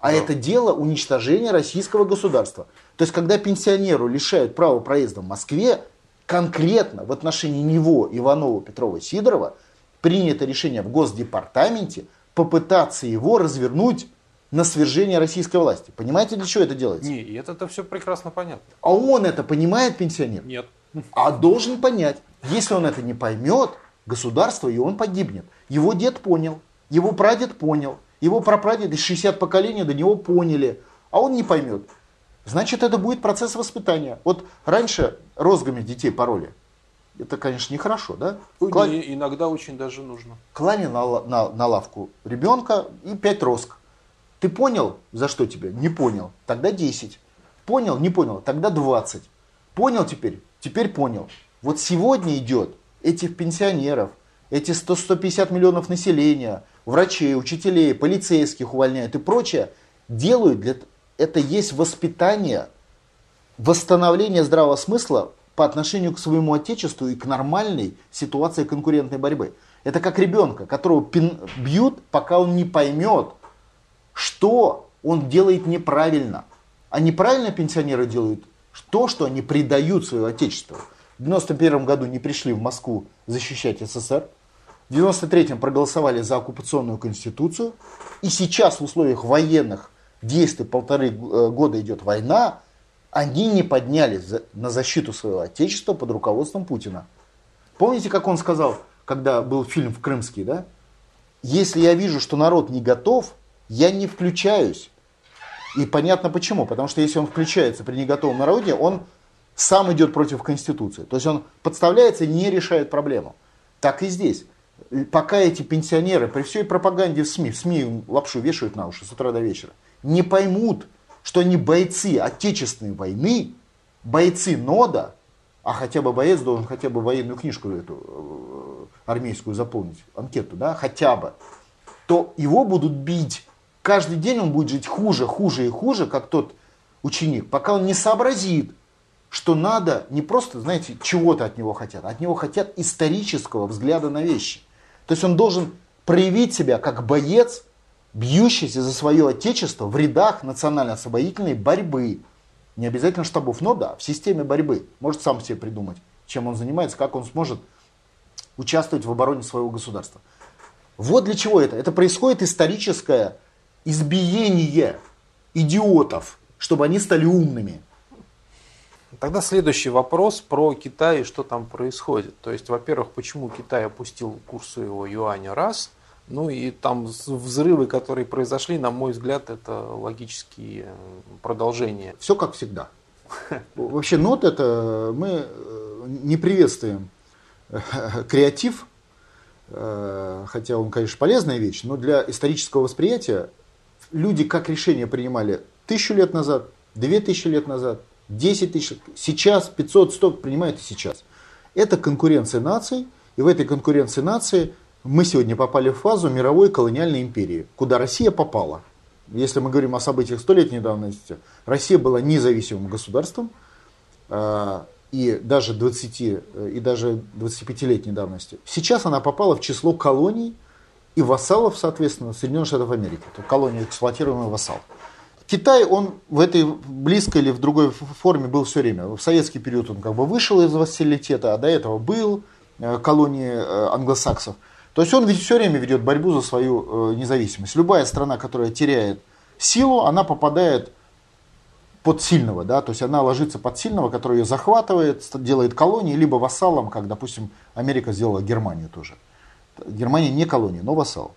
А да. это дело уничтожения российского государства. То есть, когда пенсионеру лишают права проезда в Москве, конкретно в отношении него, Иванова, Петрова, Сидорова, принято решение в Госдепартаменте попытаться его развернуть на свержение российской власти. Понимаете, для чего это делается? Не, это-то все прекрасно понятно. А он это понимает, пенсионер? Нет. А должен понять. Если он это не поймет, государство, и он погибнет. Его дед понял, его прадед понял, его прапрадед из 60 поколений до него поняли, а он не поймет. Значит, это будет процесс воспитания. Вот раньше розгами детей пароли. Это, конечно, нехорошо, да? Кла... иногда очень даже нужно. Клали на, на, на лавку ребенка и 5 розг. Ты понял, за что тебе? Не понял. Тогда 10. Понял? Не понял. Тогда 20. Понял теперь? Теперь понял. Вот сегодня идет этих пенсионеров, эти 100-150 миллионов населения, врачей, учителей, полицейских увольняют и прочее, делают для это есть воспитание, восстановление здравого смысла по отношению к своему отечеству и к нормальной ситуации конкурентной борьбы. Это как ребенка, которого бьют, пока он не поймет, что он делает неправильно. А неправильно пенсионеры делают то, что они предают свое отечество. В 91 году не пришли в Москву защищать СССР. В 93-м проголосовали за оккупационную конституцию. И сейчас в условиях военных действий полторы э, года идет война, они не поднялись на защиту своего отечества под руководством Путина. Помните, как он сказал, когда был фильм в Крымский, да? Если я вижу, что народ не готов, я не включаюсь. И понятно почему. Потому что если он включается при неготовом народе, он сам идет против Конституции. То есть он подставляется и не решает проблему. Так и здесь. Пока эти пенсионеры при всей пропаганде в СМИ, в СМИ лапшу вешают на уши с утра до вечера, не поймут, что они бойцы Отечественной войны, бойцы НОДА, а хотя бы боец должен хотя бы военную книжку эту э, армейскую заполнить, анкету, да, хотя бы, то его будут бить каждый день он будет жить хуже, хуже и хуже, как тот ученик, пока он не сообразит, что надо не просто, знаете, чего-то от него хотят, от него хотят исторического взгляда на вещи. То есть он должен проявить себя как боец, бьющийся за свое отечество в рядах национально-освободительной борьбы. Не обязательно штабов, но да, в системе борьбы. Может сам себе придумать, чем он занимается, как он сможет участвовать в обороне своего государства. Вот для чего это. Это происходит историческое избиение идиотов, чтобы они стали умными. Тогда следующий вопрос про Китай и что там происходит. То есть, во-первых, почему Китай опустил курс своего юаня раз, ну и там взрывы, которые произошли, на мой взгляд, это логические продолжения. Все как всегда. Вообще нот это мы э, не приветствуем э, креатив, э, хотя он, конечно, полезная вещь, но для исторического восприятия люди как решение принимали тысячу лет назад, две тысячи лет назад, десять тысяч, сейчас 500, 100 принимают и сейчас. Это конкуренция наций, и в этой конкуренции наций мы сегодня попали в фазу мировой колониальной империи, куда Россия попала. Если мы говорим о событиях столетней давности, Россия была независимым государством, э, и даже 20 э, и даже 25-летней давности. Сейчас она попала в число колоний и вассалов, соответственно, Соединенных Штатов Америки. То колония эксплуатируемый вассал. Китай, он в этой близкой или в другой форме был все время. В советский период он как бы вышел из вассалитета, а до этого был э, колонией э, англосаксов. То есть он ведь все время ведет борьбу за свою независимость. Любая страна, которая теряет силу, она попадает под сильного, да, то есть она ложится под сильного, который ее захватывает, делает колонии, либо вассалом, как, допустим, Америка сделала Германию тоже. Германия не колония, но вассал.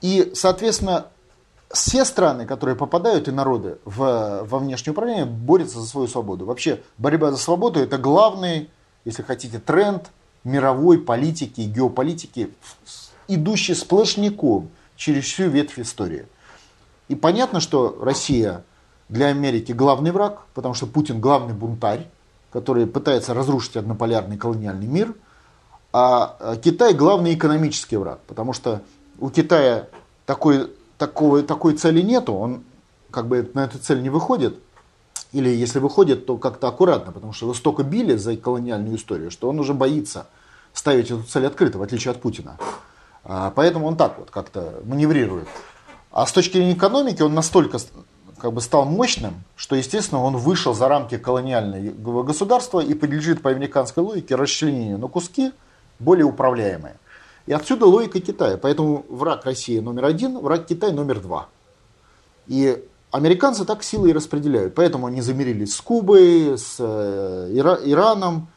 И, соответственно, все страны, которые попадают и народы в, во внешнее управление, борются за свою свободу. Вообще, борьба за свободу это главный, если хотите, тренд мировой политики геополитики, идущий сплошняком через всю ветвь истории. И понятно, что Россия для Америки главный враг, потому что Путин главный бунтарь, который пытается разрушить однополярный колониальный мир, а, а Китай главный экономический враг, потому что у Китая такой, такого, такой цели нету, он как бы на эту цель не выходит, или если выходит, то как-то аккуратно, потому что его столько били за колониальную историю, что он уже боится ставить эту цель открыто, в отличие от Путина. А, поэтому он так вот как-то маневрирует. А с точки зрения экономики он настолько как бы стал мощным, что, естественно, он вышел за рамки колониального государства и подлежит по американской логике расчленению на куски, более управляемые. И отсюда логика Китая. Поэтому враг России номер один, враг Китая номер два. И американцы так силы и распределяют. Поэтому они замирились с Кубой, с э, Ира- Ираном.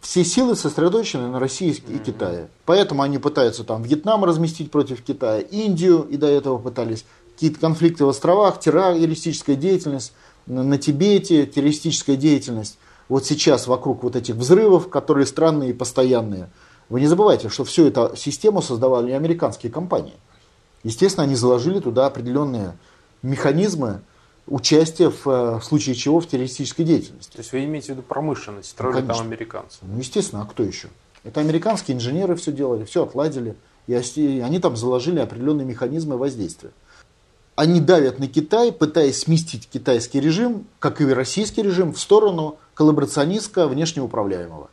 Все силы сосредоточены на России и Китае. Поэтому они пытаются там Вьетнам разместить против Китая, Индию и до этого пытались какие-то конфликты в островах, террористическая деятельность на Тибете, террористическая деятельность. Вот сейчас вокруг вот этих взрывов, которые странные и постоянные. Вы не забывайте, что всю эту систему создавали американские компании. Естественно, они заложили туда определенные механизмы участия в, в случае чего в террористической деятельности. То есть вы имеете в виду промышленность, строили ну, там американцы? Ну, естественно, а кто еще? Это американские инженеры все делали, все отладили. И они там заложили определенные механизмы воздействия они давят на Китай, пытаясь сместить китайский режим, как и российский режим, в сторону коллаборационистского внешнеуправляемого.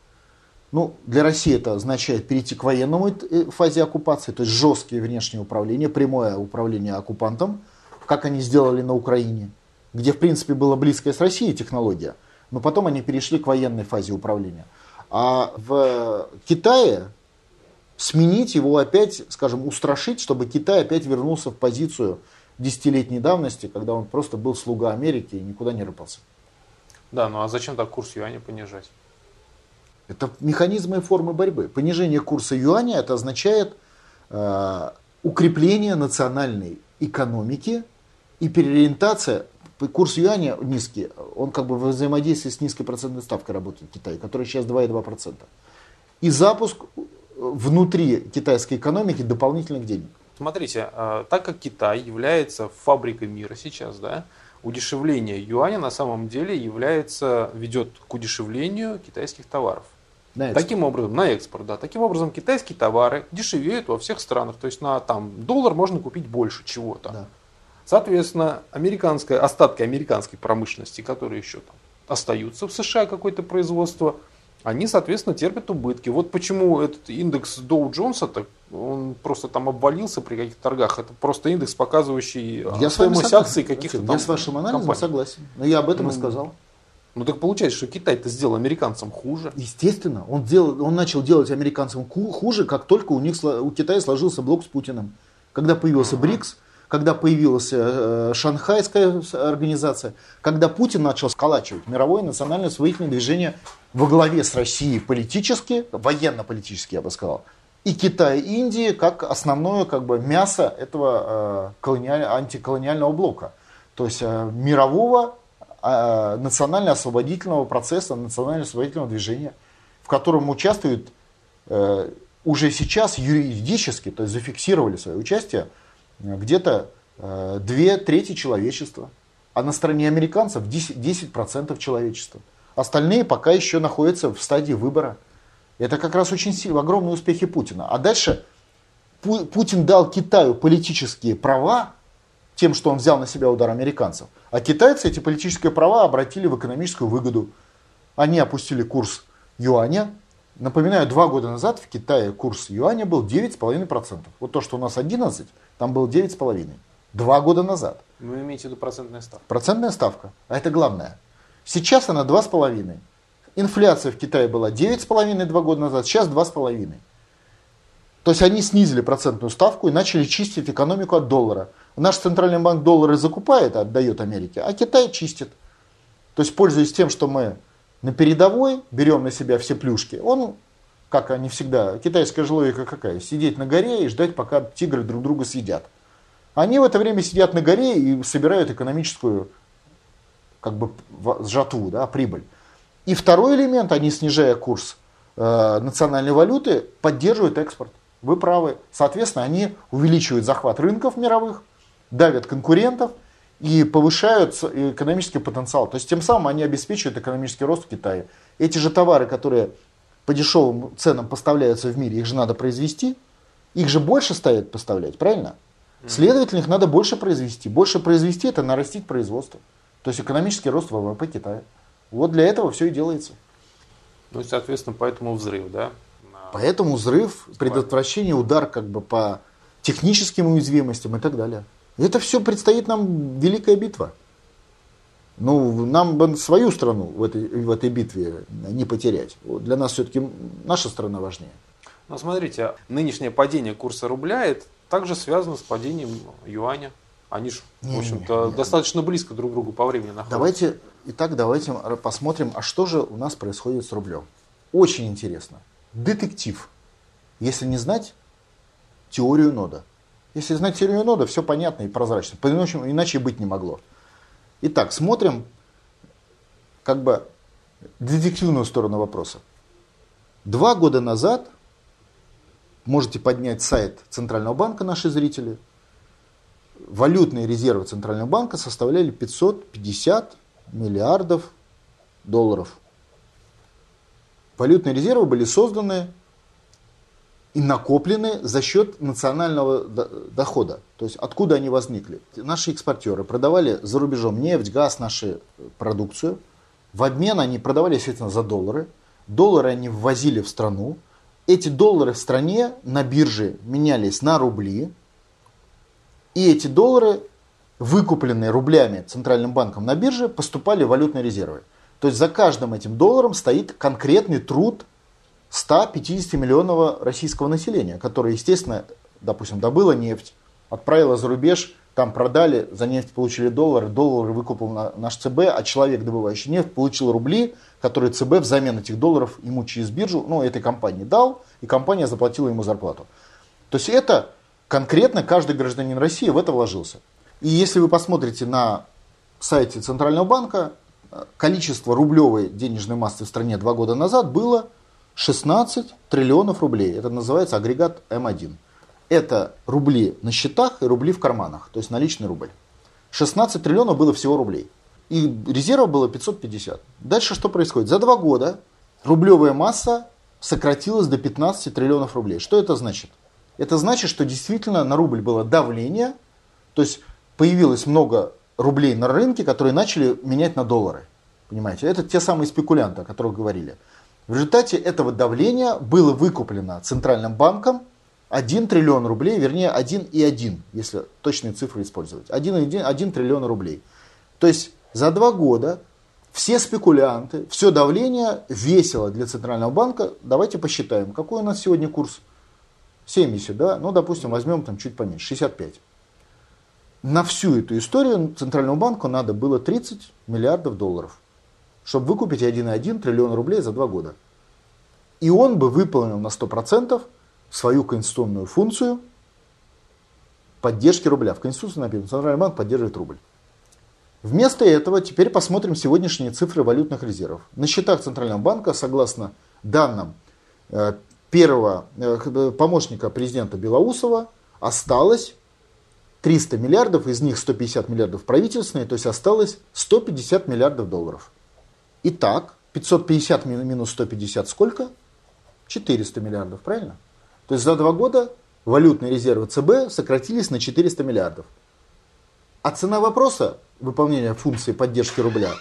Ну, для России это означает перейти к военному э, фазе оккупации, то есть жесткие внешнее управление, прямое управление оккупантом, как они сделали на Украине, где, в принципе, была близкая с Россией технология, но потом они перешли к военной фазе управления. А в Китае сменить его опять, скажем, устрашить, чтобы Китай опять вернулся в позицию десятилетней давности, когда он просто был слуга Америки и никуда не рыпался. Да, ну а зачем так курс юаня понижать? Это механизмы и формы борьбы. Понижение курса юаня это означает э, укрепление национальной экономики и переориентация. Курс юаня низкий, он как бы в взаимодействии с низкой процентной ставкой работает в Китае, которая сейчас 2,2%. И запуск внутри китайской экономики дополнительных денег. Смотрите, а, так как Китай является фабрикой мира сейчас, да, удешевление юаня на самом деле является, ведет к удешевлению китайских товаров. На Таким образом, на экспорт, да. Таким образом, китайские товары дешевеют во всех странах. То есть на там, доллар можно купить больше чего-то. Да. Соответственно, американская, остатки американской промышленности, которые еще там остаются в США, какое-то производство, они, соответственно, терпят убытки. Вот почему этот индекс Доу Джонса, он просто там обвалился при каких-то торгах. Это просто индекс, показывающий я стоимость акций каких-то там Я с вашим анализом компаний. согласен. Но я об этом ну, и сказал. Ну так получается, что Китай-то сделал американцам хуже. Естественно, он, делал, он начал делать американцам хуже, как только у них у Китая сложился блок с Путиным. Когда появился БРИКС, когда появилась э, Шанхайская организация, когда Путин начал сколачивать мировое национальное освоительное движение во главе с Россией политически, военно-политически, я бы сказал, и Китай, и Индии как основное как бы, мясо этого э, колониаль, антиколониального блока. То есть э, мирового э, национально-освободительного процесса, национально-освободительного движения, в котором участвуют э, уже сейчас юридически, то есть зафиксировали свое участие где-то две трети человечества. А на стороне американцев 10%, 10% человечества. Остальные пока еще находятся в стадии выбора. Это как раз очень сильно, огромные успехи Путина. А дальше Путин дал Китаю политические права тем, что он взял на себя удар американцев. А китайцы эти политические права обратили в экономическую выгоду. Они опустили курс юаня. Напоминаю, два года назад в Китае курс юаня был 9,5%. Вот то, что у нас 11, там был 9,5%. Два года назад. Вы имеете в виду процентная ставка? Процентная ставка. А это главное. Сейчас она 2,5%. Инфляция в Китае была 9,5 два года назад, сейчас 2,5. То есть они снизили процентную ставку и начали чистить экономику от доллара. Наш центральный банк доллары закупает, отдает Америке, а Китай чистит. То есть, пользуясь тем, что мы на передовой, берем на себя все плюшки, он, как они всегда, китайская же логика какая, сидеть на горе и ждать, пока тигры друг друга съедят. Они в это время сидят на горе и собирают экономическую как бы жатву, да, прибыль. И второй элемент, они снижая курс э, национальной валюты, поддерживают экспорт. Вы правы. Соответственно, они увеличивают захват рынков мировых, давят конкурентов и повышают экономический потенциал. То есть тем самым они обеспечивают экономический рост в Китае. Эти же товары, которые по дешевым ценам поставляются в мире, их же надо произвести, их же больше стоит поставлять, правильно? Следовательно, их надо больше произвести. Больше произвести это нарастить производство. То есть экономический рост ВВП Китая. Вот для этого все и делается. Ну и, соответственно, поэтому взрыв, да? Поэтому взрыв, предотвращение, удар как бы по техническим уязвимостям и так далее. Это все предстоит нам великая битва. Ну, нам бы свою страну в этой, в этой битве не потерять. Для нас все-таки наша страна важнее. Ну, смотрите, нынешнее падение курса рубля это также связано с падением юаня. Они же, в общем-то, достаточно близко друг к другу по времени находятся. Давайте, итак, давайте посмотрим, а что же у нас происходит с рублем. Очень интересно. Детектив. Если не знать теорию нода. Если знать теорию нода, все понятно и прозрачно. Иначе, иначе быть не могло. Итак, смотрим как бы детективную сторону вопроса. Два года назад, можете поднять сайт Центрального банка, наши зрители, валютные резервы Центрального банка составляли 550 миллиардов долларов. Валютные резервы были созданы и накоплены за счет национального дохода. То есть откуда они возникли? Наши экспортеры продавали за рубежом нефть, газ, нашу продукцию. В обмен они продавали, естественно, за доллары. Доллары они ввозили в страну. Эти доллары в стране на бирже менялись на рубли. И эти доллары, выкупленные рублями Центральным банком на бирже, поступали в валютные резервы. То есть за каждым этим долларом стоит конкретный труд 150 миллионного российского населения, которое, естественно, допустим, добыло нефть, отправило за рубеж, там продали, за нефть получили доллары, доллары выкупил наш ЦБ, а человек, добывающий нефть, получил рубли, которые ЦБ взамен этих долларов ему через биржу, ну, этой компании дал, и компания заплатила ему зарплату. То есть это конкретно каждый гражданин России в это вложился. И если вы посмотрите на сайте Центрального банка, количество рублевой денежной массы в стране два года назад было 16 триллионов рублей. Это называется агрегат М1. Это рубли на счетах и рубли в карманах, то есть наличный рубль. 16 триллионов было всего рублей. И резерва было 550. Дальше что происходит? За два года рублевая масса сократилась до 15 триллионов рублей. Что это значит? Это значит, что действительно на рубль было давление, то есть появилось много рублей на рынке, которые начали менять на доллары. Понимаете, это те самые спекулянты, о которых говорили. В результате этого давления было выкуплено Центральным банком 1 триллион рублей, вернее 1,1, если точные цифры использовать. 1,1 1 триллион рублей. То есть за два года все спекулянты, все давление весело для Центрального банка. Давайте посчитаем, какой у нас сегодня курс? 70, да? Ну, допустим, возьмем там чуть поменьше, 65. На всю эту историю Центральному банку надо было 30 миллиардов долларов чтобы выкупить 1,1 триллион рублей за два года. И он бы выполнил на 100% свою конституционную функцию поддержки рубля. В Конституции написано, Центральный банк поддерживает рубль. Вместо этого теперь посмотрим сегодняшние цифры валютных резервов. На счетах Центрального банка, согласно данным э, первого э, помощника президента Белоусова, осталось 300 миллиардов, из них 150 миллиардов правительственные, то есть осталось 150 миллиардов долларов. Итак, 550 минус 150 сколько? 400 миллиардов, правильно? То есть за два года валютные резервы ЦБ сократились на 400 миллиардов. А цена вопроса выполнения функции поддержки рубля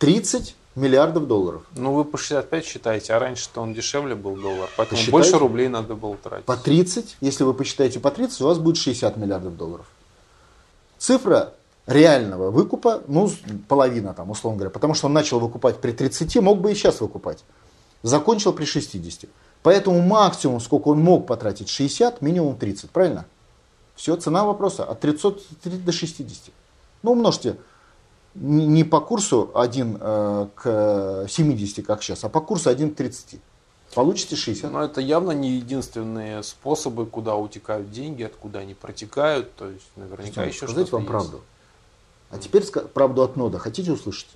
30 миллиардов долларов. Ну, вы по 65 считаете, а раньше-то он дешевле был доллар, поэтому Посчитайте. больше рублей надо было тратить. По 30, если вы посчитаете по 30, у вас будет 60 миллиардов долларов. Цифра реального выкупа, ну, половина там, условно говоря, потому что он начал выкупать при 30, мог бы и сейчас выкупать. Закончил при 60. Поэтому максимум, сколько он мог потратить, 60, минимум 30, правильно? Все, цена вопроса от 300 до 60. Ну, умножьте не по курсу 1 э, к 70, как сейчас, а по курсу 1 к 30. Получите 60. Но это явно не единственные способы, куда утекают деньги, откуда они протекают. То есть наверняка еще Сказать что-то вам есть. правду. А теперь правду от нода. Хотите услышать?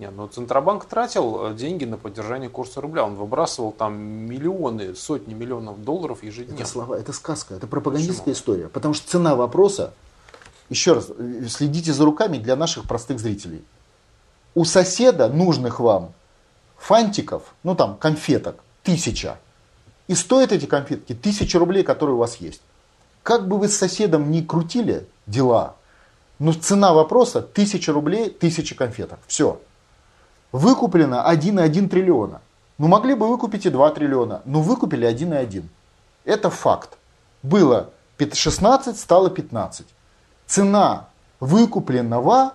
Не, ну Центробанк тратил э, деньги на поддержание курса рубля. Он выбрасывал там миллионы, сотни миллионов долларов ежедневно. Это слова, это сказка, это пропагандистская история. Потому что цена вопроса, еще раз, э, следите за руками для наших простых зрителей. У соседа нужных вам фантиков, ну там конфеток, тысяча. И стоят эти конфетки тысяча рублей, которые у вас есть. Как бы вы с соседом ни крутили дела, но цена вопроса тысяча рублей, тысяча конфеток. Все. Выкуплено 1,1 триллиона. Ну могли бы выкупить и 2 триллиона, но выкупили 1,1. Это факт. Было пят- 16, стало 15. Цена выкупленного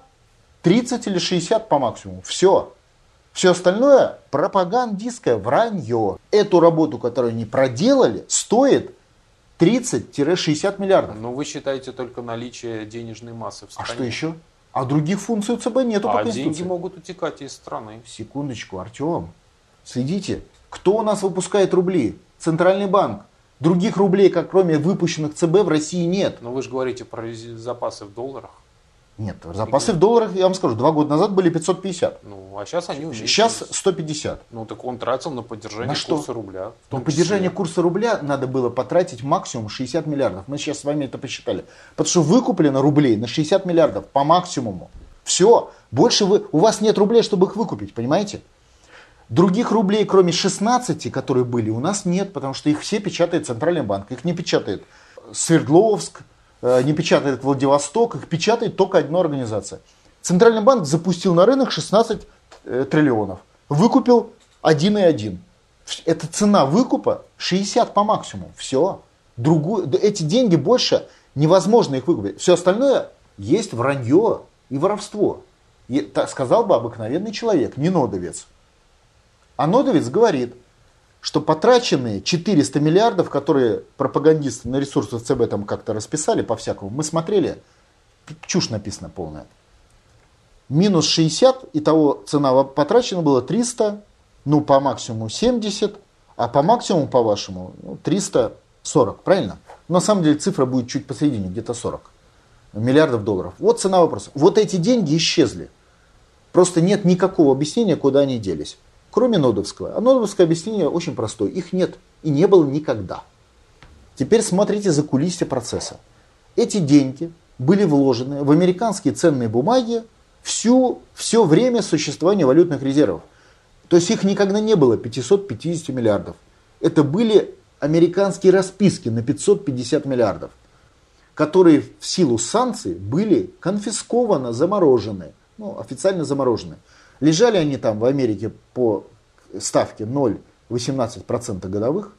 30 или 60 по максимуму. Все. Все остальное пропагандистское вранье. Эту работу, которую они проделали, стоит 30-60 миллиардов. Но вы считаете только наличие денежной массы в А стране. что еще? А других функций у ЦБ нету по А Конституции. деньги могут утекать из страны. Секундочку, Артем. Следите, кто у нас выпускает рубли? Центральный банк. Других рублей, как кроме выпущенных ЦБ, в России нет. Но вы же говорите про запасы в долларах. Нет, запасы в долларах, я вам скажу, два года назад были 550. Ну, а сейчас они уменьшились. Сейчас 150. Ну, так он тратил на поддержание На что? курса рубля. На том поддержание числе. курса рубля надо было потратить максимум 60 миллиардов. Мы сейчас с вами это посчитали. Потому что выкуплено рублей на 60 миллиардов по максимуму. Все. Больше вы, у вас нет рублей, чтобы их выкупить, понимаете? Других рублей, кроме 16, которые были, у нас нет, потому что их все печатает Центральный банк. Их не печатает Свердловск, э, не печатает Владивосток, их печатает только одна организация. Центральный банк запустил на рынок 16 э, триллионов, выкупил 1,1. Вс- Это цена выкупа 60 по максимуму. Все. Другую, эти деньги больше невозможно их выкупить. Все остальное есть вранье и воровство. И, так сказал бы обыкновенный человек, не нодовец. А Нодовец говорит, что потраченные 400 миллиардов, которые пропагандисты на ресурсах ЦБ там как-то расписали по-всякому, мы смотрели, чушь написана полная. Минус 60, и того цена потрачена была 300, ну по максимуму 70, а по максимуму, по-вашему, ну, 340, правильно? Но на самом деле цифра будет чуть посередине, где-то 40 миллиардов долларов. Вот цена вопроса. Вот эти деньги исчезли. Просто нет никакого объяснения, куда они делись. Кроме нодовского. А нодовское объяснение очень простое. Их нет и не было никогда. Теперь смотрите за кулисья процесса. Эти деньги были вложены в американские ценные бумаги всю, все время существования валютных резервов. То есть их никогда не было 550 миллиардов. Это были американские расписки на 550 миллиардов, которые в силу санкций были конфискованы, заморожены, ну, официально заморожены. Лежали они там в Америке по ставке 0,18% годовых,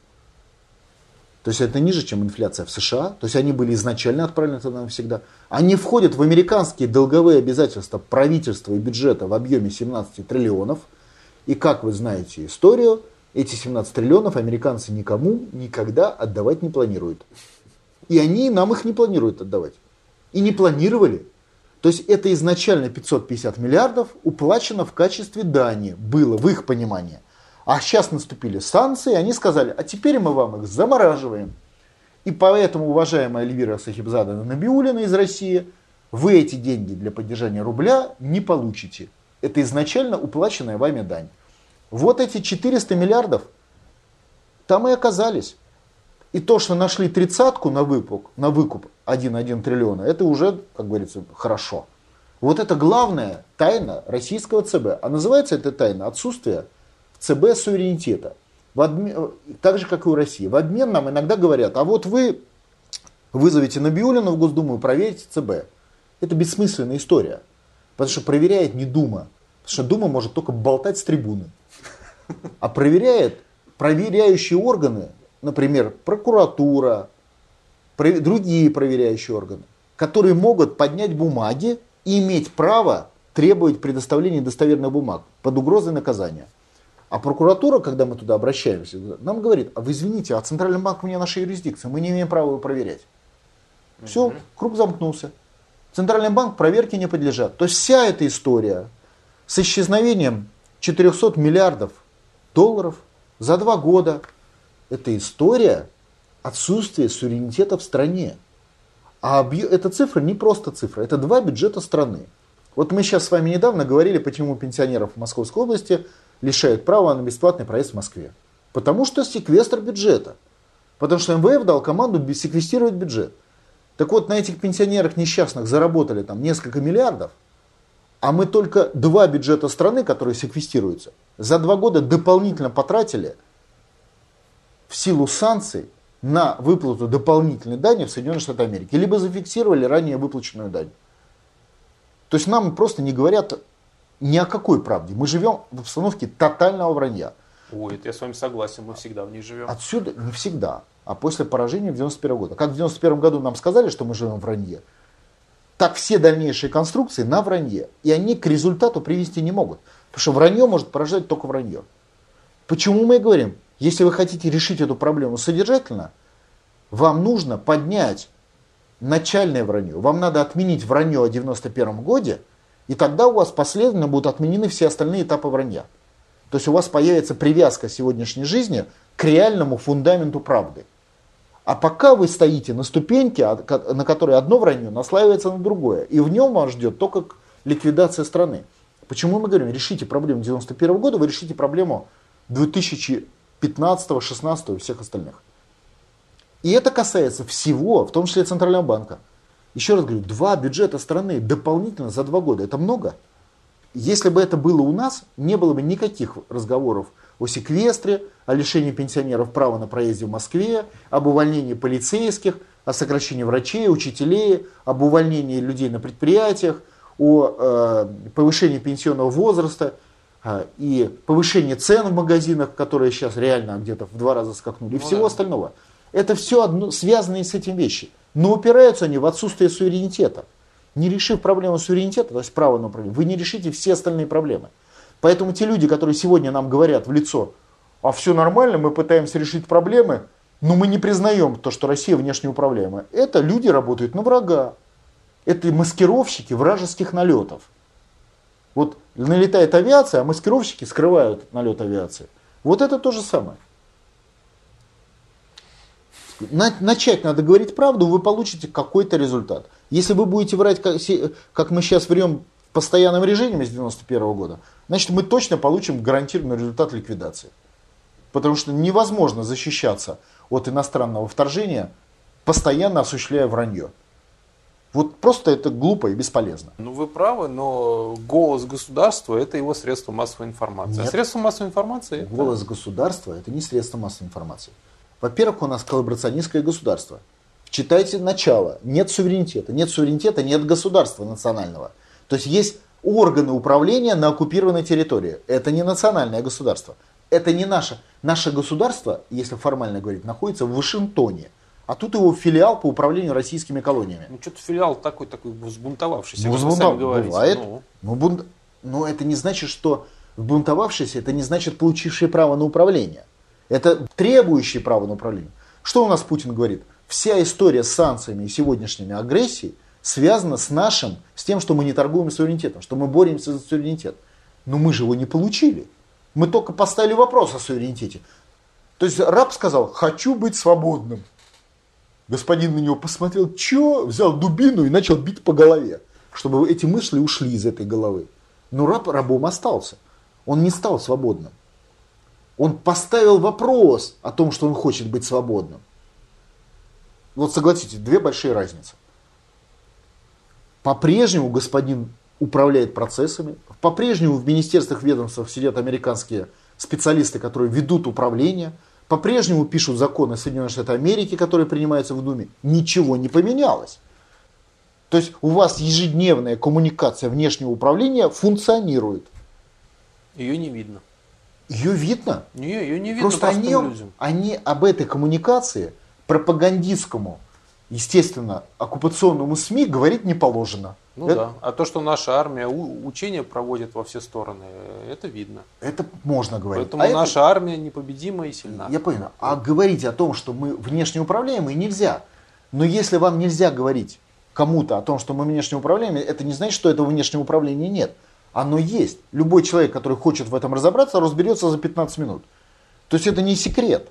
то есть это ниже, чем инфляция в США. То есть они были изначально отправлены туда навсегда. Они входят в американские долговые обязательства правительства и бюджета в объеме 17 триллионов. И как вы знаете историю, эти 17 триллионов американцы никому никогда отдавать не планируют. И они нам их не планируют отдавать. И не планировали. То есть это изначально 550 миллиардов уплачено в качестве дани. Было в их понимании. А сейчас наступили санкции, они сказали, а теперь мы вам их замораживаем. И поэтому, уважаемая Эльвира Сахибзадана Набиулина из России, вы эти деньги для поддержания рубля не получите. Это изначально уплаченная вами дань. Вот эти 400 миллиардов там и оказались. И то, что нашли тридцатку на выкуп, на выкуп 1,1 триллиона, это уже, как говорится, хорошо. Вот это главная тайна российского ЦБ. А называется эта тайна отсутствие в ЦБ суверенитета. В обмен, так же, как и у России. В обмен нам иногда говорят, а вот вы вызовете Набиулина в Госдуму и проверите ЦБ. Это бессмысленная история. Потому что проверяет не Дума. Потому что Дума может только болтать с трибуны. А проверяет проверяющие органы, например, прокуратура, другие проверяющие органы, которые могут поднять бумаги и иметь право требовать предоставления достоверных бумаг под угрозой наказания. А прокуратура, когда мы туда обращаемся, нам говорит, а вы извините, а Центральный банк у меня нашей юрисдикции, мы не имеем права его проверять. Все, круг замкнулся. Центральный банк проверке не подлежат. То есть вся эта история с исчезновением 400 миллиардов долларов за два года, это история отсутствия суверенитета в стране. А эта цифра не просто цифра, это два бюджета страны. Вот мы сейчас с вами недавно говорили, почему пенсионеров в Московской области лишают права на бесплатный проезд в Москве. Потому что секвестр бюджета. Потому что МВФ дал команду секвестировать бюджет. Так вот, на этих пенсионерах несчастных заработали там несколько миллиардов, а мы только два бюджета страны, которые секвестируются, за два года дополнительно потратили в силу санкций на выплату дополнительной дани в Соединенных Штатах Америки, либо зафиксировали ранее выплаченную дань. То есть нам просто не говорят ни о какой правде. Мы живем в обстановке тотального вранья. Ой, это я с вами согласен, мы всегда в ней живем. Отсюда не всегда, а после поражения в 91 году. Как в 91 году нам сказали, что мы живем в вранье, так все дальнейшие конструкции на вранье. И они к результату привести не могут. Потому что вранье может поражать только вранье. Почему мы и говорим, если вы хотите решить эту проблему содержательно, вам нужно поднять начальное вранье. Вам надо отменить вранье о 91 годе, и тогда у вас последовательно будут отменены все остальные этапы вранья. То есть у вас появится привязка сегодняшней жизни к реальному фундаменту правды. А пока вы стоите на ступеньке, на которой одно вранье наслаивается на другое, и в нем вас ждет только ликвидация страны. Почему мы говорим, решите проблему 91 года, вы решите проблему 2015, 16 и всех остальных. И это касается всего, в том числе Центрального банка. Еще раз говорю, два бюджета страны дополнительно за два года. Это много. Если бы это было у нас, не было бы никаких разговоров о секвестре, о лишении пенсионеров права на проезде в Москве, об увольнении полицейских, о сокращении врачей, учителей, об увольнении людей на предприятиях, о э, повышении пенсионного возраста и повышении цен в магазинах, которые сейчас реально где-то в два раза скакнули, и ну, всего да. остального. Это все одно, связанные с этим вещи. Но упираются они в отсутствие суверенитета. Не решив проблему суверенитета, то есть права на управление, вы не решите все остальные проблемы. Поэтому те люди, которые сегодня нам говорят в лицо, а все нормально, мы пытаемся решить проблемы, но мы не признаем то, что Россия внешне управляемая. Это люди работают на врага. Это маскировщики вражеских налетов. Вот налетает авиация, а маскировщики скрывают налет авиации. Вот это то же самое. Начать надо говорить правду, вы получите какой-то результат. Если вы будете врать, как мы сейчас врем в постоянном режиме с 91 года, значит мы точно получим гарантированный результат ликвидации. Потому что невозможно защищаться от иностранного вторжения, постоянно осуществляя вранье. Вот просто это глупо и бесполезно. Ну вы правы, но голос государства это его средство массовой информации. А Нет. А средство массовой информации это... Голос государства это не средство массовой информации. Во-первых, у нас коллаборационистское государство. Читайте начало. Нет суверенитета. Нет суверенитета, нет государства национального. То есть есть органы управления на оккупированной территории. Это не национальное государство. Это не наше. Наше государство, если формально говорить, находится в Вашингтоне. А тут его филиал по управлению российскими колониями. Ну, что-то филиал такой, такой взбунтовавшийся. Ну, взбунтов... Бывает. Ну. Ну, бун... Но это не значит, что взбунтовавшийся, это не значит получивший право на управление. Это требующий право на управление. Что у нас Путин говорит? Вся история с санкциями и сегодняшними агрессией связана с нашим, с тем, что мы не торгуем суверенитетом, что мы боремся за суверенитет. Но мы же его не получили. Мы только поставили вопрос о суверенитете. То есть раб сказал, хочу быть свободным. Господин на него посмотрел, что, взял дубину и начал бить по голове, чтобы эти мысли ушли из этой головы. Но раб рабом остался. Он не стал свободным. Он поставил вопрос о том, что он хочет быть свободным. Вот согласитесь, две большие разницы. По-прежнему господин управляет процессами, по-прежнему в министерствах ведомствах сидят американские специалисты, которые ведут управление, по-прежнему пишут законы Соединенных Штатов Америки, которые принимаются в Думе. Ничего не поменялось. То есть у вас ежедневная коммуникация внешнего управления функционирует. Ее не видно. Ее видно. Не, ее не видно Просто они, людям. они об этой коммуникации пропагандистскому, естественно, оккупационному СМИ говорить не положено. Ну это, да. А то, что наша армия учения проводит во все стороны, это видно. Это можно говорить. Поэтому а наша это, армия непобедима и сильна. Я понял. А говорить о том, что мы внешне управляемые, нельзя. Но если вам нельзя говорить кому-то о том, что мы внешне управляемые, это не значит, что этого внешнего управления нет. Оно есть. Любой человек, который хочет в этом разобраться, разберется за 15 минут. То есть это не секрет.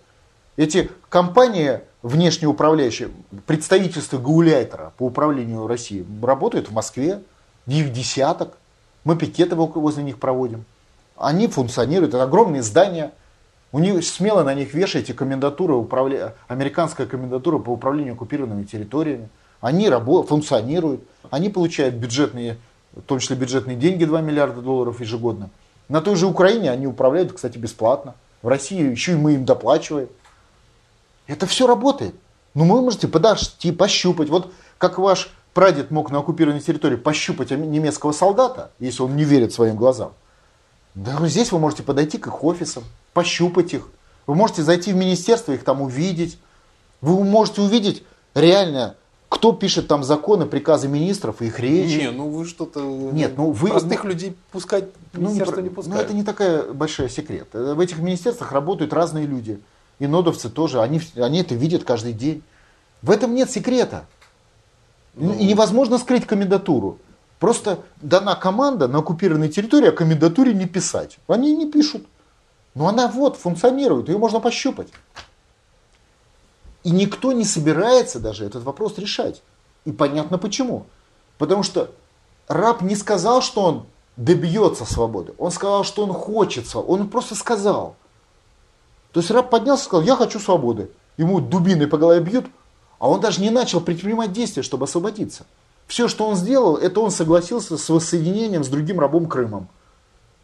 Эти компании внешне управляющие, представительство Гауляйтера по управлению Россией работают в Москве, их десяток. Мы пикеты возле них проводим. Они функционируют, это огромные здания. У них смело на них вешаете комендатура, управля... американская комендатура по управлению оккупированными территориями. Они работают, функционируют, они получают бюджетные в том числе бюджетные деньги 2 миллиарда долларов ежегодно. На той же Украине они управляют, кстати, бесплатно. В России еще и мы им доплачиваем. Это все работает. Ну, вы можете подожти, пощупать. Вот как ваш прадед мог на оккупированной территории пощупать немецкого солдата, если он не верит своим глазам. Да здесь вы можете подойти к их офисам, пощупать их. Вы можете зайти в министерство, их там увидеть. Вы можете увидеть реально кто пишет там законы, приказы министров и их речи? Не, ну вы что-то... Нет, ну вы... Простых ну, людей пускать ну, министерство не, не пускают. Ну это не такая большая секрет. В этих министерствах работают разные люди. И нодовцы тоже, они, они это видят каждый день. В этом нет секрета. Ну... И невозможно скрыть комендатуру. Просто дана команда на оккупированной территории о комендатуре не писать. Они не пишут. Но она вот функционирует, ее можно пощупать. И никто не собирается даже этот вопрос решать. И понятно почему. Потому что раб не сказал, что он добьется свободы. Он сказал, что он хочет свободы. Он просто сказал. То есть раб поднялся и сказал, я хочу свободы. Ему дубины по голове бьют, а он даже не начал предпринимать действия, чтобы освободиться. Все, что он сделал, это он согласился с воссоединением с другим рабом Крымом.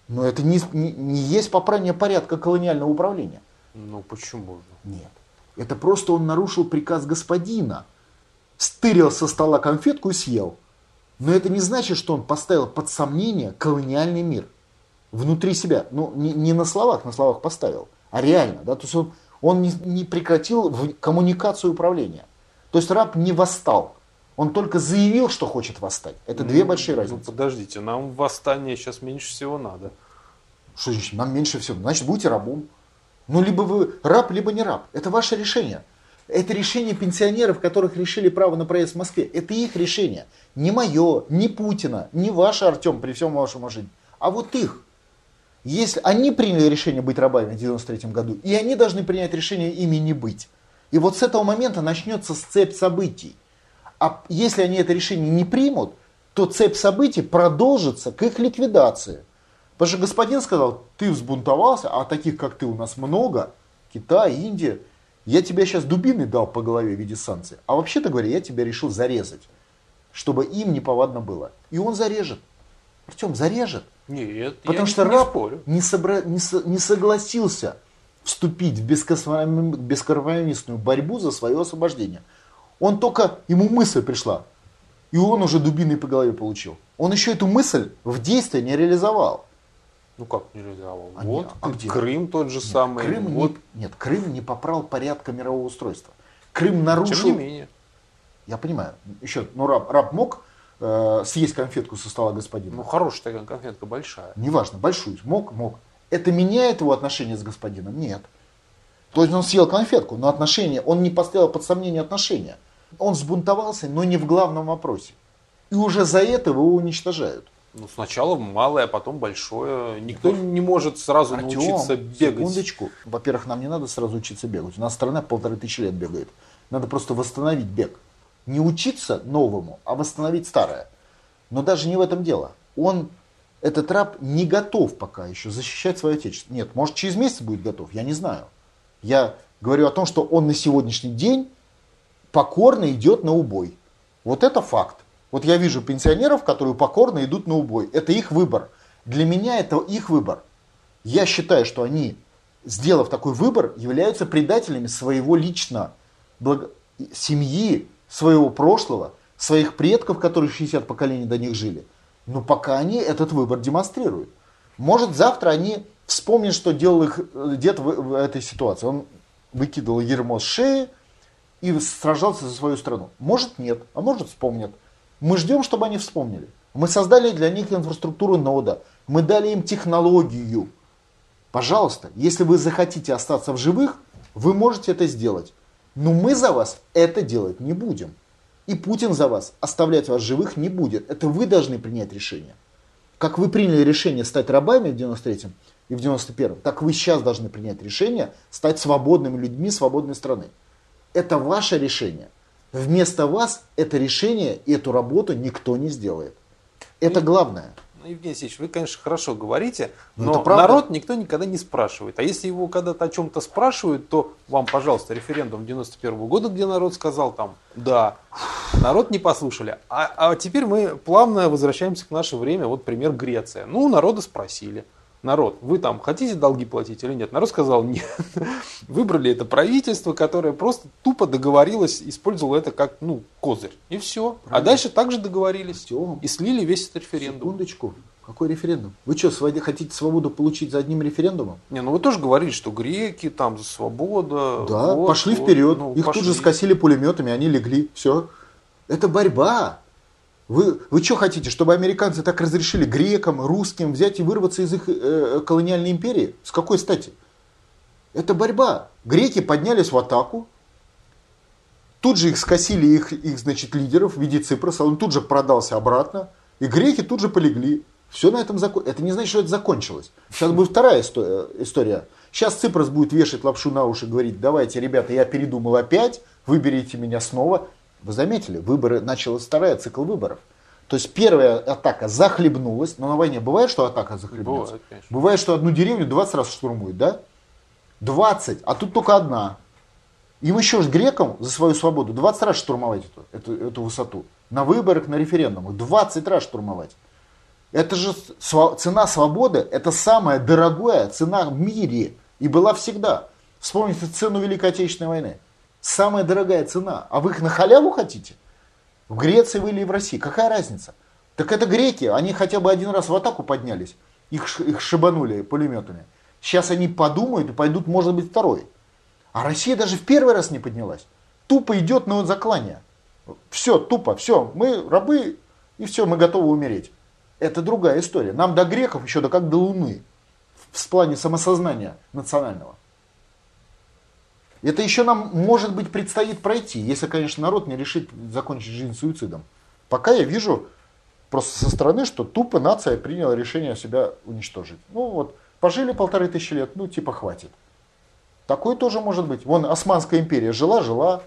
Но это не, не, не есть поправление порядка колониального управления. Ну почему? Нет. Это просто он нарушил приказ господина. Стырил со стола конфетку и съел. Но это не значит, что он поставил под сомнение колониальный мир. Внутри себя. Ну, не, не на словах, на словах поставил, а реально. Да? То есть он, он не, не прекратил коммуникацию управления. То есть раб не восстал. Он только заявил, что хочет восстать. Это ну, две большие ну, разницы. Ну, подождите, нам восстание сейчас меньше всего надо. Что значит, нам меньше всего? Значит, будете рабом. Ну, либо вы раб, либо не раб. Это ваше решение. Это решение пенсионеров, которых решили право на проезд в Москве. Это их решение. Не мое, не Путина, не ваше, Артем, при всем вашем уважении. А вот их. Если они приняли решение быть рабами в 93 году, и они должны принять решение ими не быть. И вот с этого момента начнется цепь событий. А если они это решение не примут, то цепь событий продолжится к их ликвидации. Потому что господин сказал, ты взбунтовался, а таких, как ты, у нас много, Китай, Индия, я тебе сейчас дубиной дал по голове в виде санкций. А вообще-то говоря, я тебя решил зарезать, чтобы им неповадно было. И он зарежет. Артем, зарежет. Нет, Потому что не, раб спорю. Не, собра... не, со... не согласился вступить в бескомпромиссную борьбу за свое освобождение. Он только, ему мысль пришла, и он уже дубиной по голове получил. Он еще эту мысль в действие не реализовал. Ну как не реализовал? А вот а где? Крым тот же нет, самый. Крым вот. не, нет, Крым не попрал порядка мирового устройства. Крым нарушил... Тем не менее. Я понимаю. Еще, ну раб, раб мог э, съесть конфетку со стола господина? Ну хорошая такая конфетка, большая. Неважно, большую. Мог, мог. Это меняет его отношения с господином? Нет. То есть он съел конфетку, но отношения, он не поставил под сомнение отношения. Он сбунтовался, но не в главном вопросе. И уже за это его уничтожают. Ну, сначала малое, а потом большое. Никто не может сразу Артем, научиться бегать. Секундочку. Во-первых, нам не надо сразу учиться бегать. У нас страна полторы тысячи лет бегает. Надо просто восстановить бег. Не учиться новому, а восстановить старое. Но даже не в этом дело. Он, этот раб, не готов пока еще защищать свое отечество. Нет, может через месяц будет готов, я не знаю. Я говорю о том, что он на сегодняшний день покорно идет на убой. Вот это факт. Вот я вижу пенсионеров, которые покорно идут на убой. Это их выбор. Для меня это их выбор. Я считаю, что они, сделав такой выбор, являются предателями своего лично благо... семьи, своего прошлого, своих предков, которые 60 поколений до них жили. Но пока они этот выбор демонстрируют. Может, завтра они вспомнят, что делал их э, дед в, в этой ситуации. Он выкидывал ермо с шеи и сражался за свою страну. Может, нет, а может, вспомнят. Мы ждем, чтобы они вспомнили. Мы создали для них инфраструктуру нода. Мы дали им технологию. Пожалуйста, если вы захотите остаться в живых, вы можете это сделать. Но мы за вас это делать не будем. И Путин за вас оставлять вас живых не будет. Это вы должны принять решение. Как вы приняли решение стать рабами в 93-м и в 91-м, так вы сейчас должны принять решение стать свободными людьми свободной страны. Это ваше решение. Вместо вас это решение и эту работу никто не сделает. Это главное. Ну, Евгений Алексеевич, вы, конечно, хорошо говорите, Ну, но правда. народ никто никогда не спрашивает. А если его когда-то о чем-то спрашивают, то вам, пожалуйста, референдум 91 года, где народ сказал там, да, народ не послушали. А, а теперь мы плавно возвращаемся к наше время. Вот пример Греция. Ну, народа спросили. Народ, вы там хотите долги платить или нет? Народ сказал нет. Выбрали это правительство, которое просто тупо договорилось, использовало это как ну, козырь. И все. А Правильно. дальше также договорились. Артем, И слили весь этот референдум. Секундочку. Какой референдум? Вы что, хотите свободу получить за одним референдумом? Не, ну вы тоже говорили, что греки там за свободу. Да, вот, пошли вот. вперед. Ну, Их пошли. тут же скосили пулеметами, они легли. Все. Это борьба. Вы, вы что хотите, чтобы американцы так разрешили грекам, русским взять и вырваться из их э, колониальной империи? С какой стати? Это борьба. Греки поднялись в атаку. Тут же их скосили, их, их значит, лидеров в виде Ципроса. Он тут же продался обратно. И греки тут же полегли. Все на этом закончилось. Это не значит, что это закончилось. Сейчас будет вторая э, история. Сейчас Ципрос будет вешать лапшу на уши, говорить, давайте, ребята, я передумал опять, выберите меня снова. Вы заметили, выборы, началась вторая цикл выборов. То есть первая атака захлебнулась, но на войне бывает, что атака захлебнется? Бывает, конечно. Бывает, что одну деревню 20 раз штурмуют, да? 20, а тут только одна. Им еще ж грекам за свою свободу 20 раз штурмовать эту, эту, эту высоту. На выборах, на референдумах 20 раз штурмовать. Это же сва- цена свободы, это самая дорогая цена в мире. И была всегда. Вспомните цену Великой Отечественной войны. Самая дорогая цена. А вы их на халяву хотите? В Греции вы или в России? Какая разница? Так это греки, они хотя бы один раз в атаку поднялись. Их, их шибанули пулеметами. Сейчас они подумают и пойдут, может быть, второй. А Россия даже в первый раз не поднялась. Тупо идет на заклание. Все, тупо, все, мы рабы, и все, мы готовы умереть. Это другая история. Нам до греков еще да как до Луны. В плане самосознания национального. Это еще нам, может быть, предстоит пройти, если, конечно, народ не решит закончить жизнь суицидом. Пока я вижу просто со стороны, что тупо нация приняла решение себя уничтожить. Ну вот, пожили полторы тысячи лет, ну типа хватит. Такое тоже может быть. Вон Османская империя жила-жила,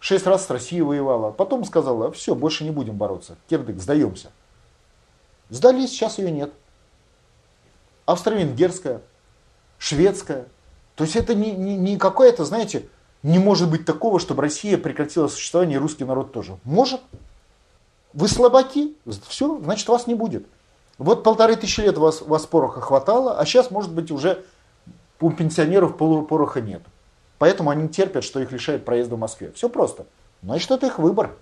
шесть раз с Россией воевала, потом сказала, все, больше не будем бороться, кирдык, сдаемся. Сдались, сейчас ее нет. Австро-Венгерская, шведская. То есть это не, не, не какое-то, знаете, не может быть такого, чтобы Россия прекратила существование и русский народ тоже. Может. Вы слабаки, все, значит вас не будет. Вот полторы тысячи лет вас, вас пороха хватало, а сейчас, может быть, уже у пенсионеров полу- пороха нет. Поэтому они терпят, что их лишают проезда в Москве. Все просто. Значит, это их выбор.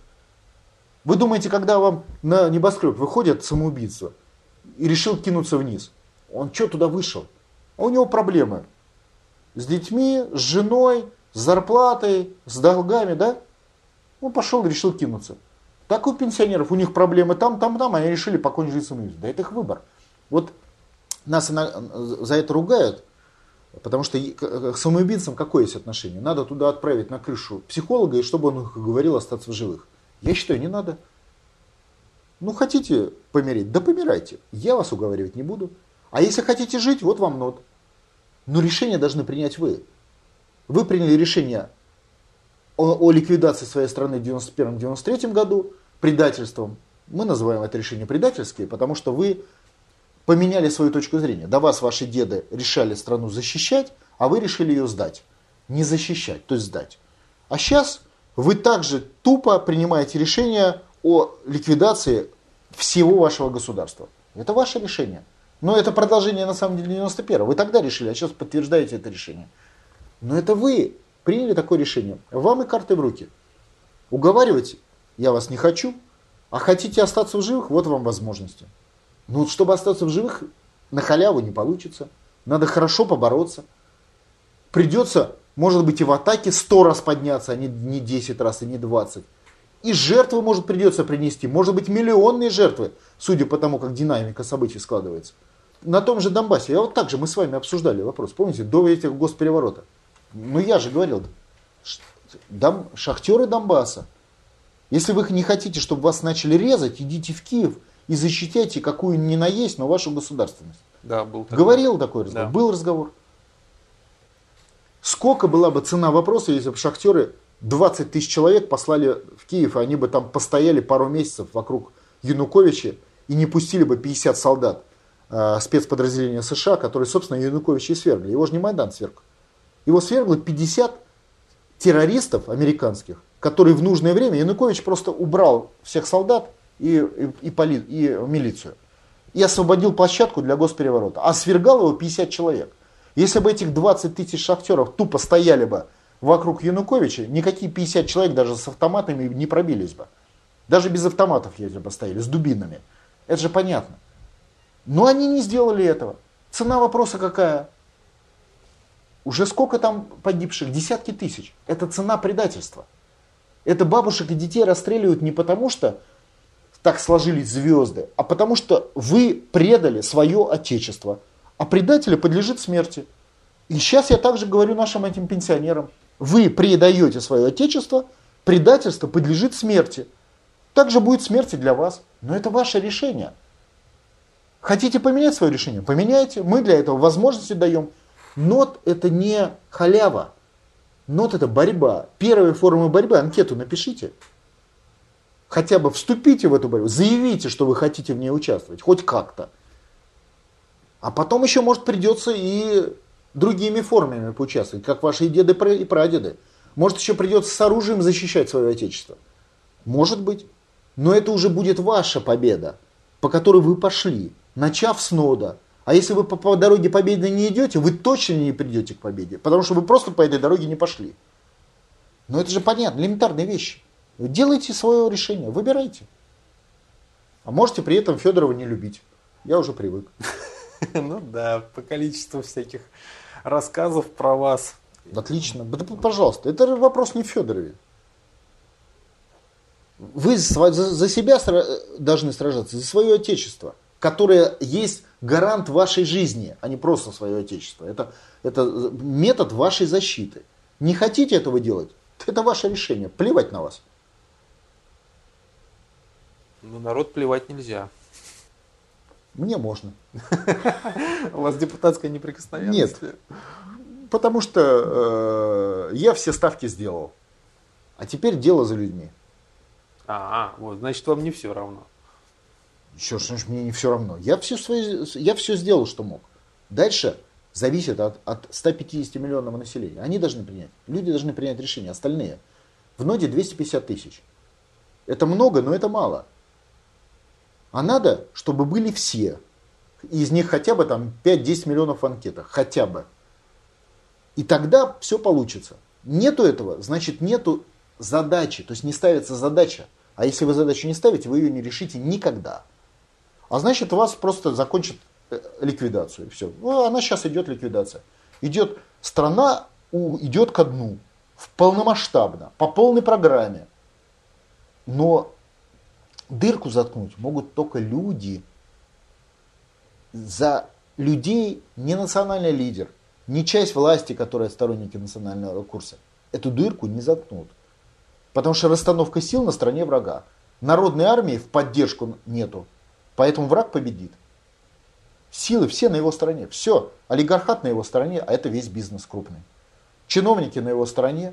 Вы думаете, когда вам на небоскреб выходит самоубийца и решил кинуться вниз, он что туда вышел? А у него проблемы с детьми, с женой, с зарплатой, с долгами, да? Он пошел и решил кинуться. Так у пенсионеров, у них проблемы там, там, там, они решили покончить жизнь самоубийством. Да это их выбор. Вот нас ина- за это ругают, потому что и- к самоубийцам какое есть отношение? Надо туда отправить на крышу психолога, и чтобы он говорил остаться в живых. Я считаю, не надо. Ну, хотите помереть? Да помирайте. Я вас уговаривать не буду. А если хотите жить, вот вам нот. Но решение должны принять вы. Вы приняли решение о, о ликвидации своей страны в 91-93 году предательством. Мы называем это решение предательские, потому что вы поменяли свою точку зрения. До вас ваши деды решали страну защищать, а вы решили ее сдать. Не защищать, то есть сдать. А сейчас вы также тупо принимаете решение о ликвидации всего вашего государства. Это ваше решение. Но это продолжение на самом деле 91 Вы тогда решили, а сейчас подтверждаете это решение. Но это вы приняли такое решение. Вам и карты в руки. Уговаривать я вас не хочу, а хотите остаться в живых, вот вам возможности. Но чтобы остаться в живых, на халяву не получится. Надо хорошо побороться. Придется, может быть, и в атаке 100 раз подняться, а не, не 10 раз, и не 20. И жертвы, может, придется принести. Может быть, миллионные жертвы, судя по тому, как динамика событий складывается. На том же Донбассе, я вот так же, мы с вами обсуждали вопрос, помните, до этих госпереворота. Ну, я же говорил, дом, шахтеры Донбасса, если вы не хотите, чтобы вас начали резать, идите в Киев и защищайте какую ни на есть, но вашу государственность. Да, был такой. Говорил такой разговор, Да. был разговор. Сколько была бы цена вопроса, если бы шахтеры 20 тысяч человек послали в Киев, и они бы там постояли пару месяцев вокруг Януковича и не пустили бы 50 солдат спецподразделения США, которые, собственно, Януковича и свергли. Его же не Майдан сверг. Его свергло 50 террористов американских, которые в нужное время, Янукович просто убрал всех солдат и, и, и, поли- и милицию. И освободил площадку для госпереворота. А свергал его 50 человек. Если бы этих 20 тысяч шахтеров тупо стояли бы вокруг Януковича, никакие 50 человек даже с автоматами не пробились бы. Даже без автоматов, если бы стояли, с дубинами. Это же понятно. Но они не сделали этого. Цена вопроса какая? Уже сколько там погибших? Десятки тысяч. Это цена предательства. Это бабушек и детей расстреливают не потому, что так сложились звезды, а потому что вы предали свое отечество. А предатель подлежит смерти. И сейчас я также говорю нашим этим пенсионерам. Вы предаете свое отечество, предательство подлежит смерти. Также будет смерть и для вас. Но это ваше решение. Хотите поменять свое решение? Поменяйте. Мы для этого возможности даем. Нот это не халява. Нот это борьба. Первая форма борьбы, анкету напишите. Хотя бы вступите в эту борьбу, заявите, что вы хотите в ней участвовать, хоть как-то. А потом еще, может, придется и другими формами поучаствовать, как ваши деды и прадеды. Может, еще придется с оружием защищать свое отечество. Может быть. Но это уже будет ваша победа, по которой вы пошли, начав с нода. А если вы по, дороге победы не идете, вы точно не придете к победе, потому что вы просто по этой дороге не пошли. Но это же понятно, элементарные вещи. Делайте свое решение, выбирайте. А можете при этом Федорова не любить. Я уже привык. Ну да, по количеству всяких рассказов про вас. Отлично. Да, пожалуйста, это вопрос не в Федорове. Вы за, себя сра- должны сражаться, за свое отечество, которое есть гарант вашей жизни, а не просто свое отечество. Это, это метод вашей защиты. Не хотите этого делать? Это ваше решение. Плевать на вас. Ну, народ плевать нельзя. Мне можно. У вас депутатская неприкосновенность? Нет. Потому что э, я все ставки сделал. А теперь дело за людьми. А, вот, значит, вам не все равно. Еще ж мне не все равно. Я все, свои, я все сделал, что мог. Дальше зависит от, от 150 миллионов населения. Они должны принять. Люди должны принять решение. Остальные. В ноде 250 тысяч. Это много, но это мало. А надо, чтобы были все. Из них хотя бы там 5-10 миллионов в анкетах. Хотя бы. И тогда все получится. Нету этого, значит нету задачи. То есть не ставится задача. А если вы задачу не ставите, вы ее не решите никогда. А значит, у вас просто закончат ликвидацию. Все. Ну, она сейчас идет ликвидация. Идет страна, идет ко дну. Полномасштабно, по полной программе. Но дырку заткнуть могут только люди. За людей не национальный лидер, не часть власти, которая сторонники национального курса. Эту дырку не заткнут. Потому что расстановка сил на стороне врага. Народной армии в поддержку нету. Поэтому враг победит. Силы все на его стороне. Все. Олигархат на его стороне, а это весь бизнес крупный. Чиновники на его стороне.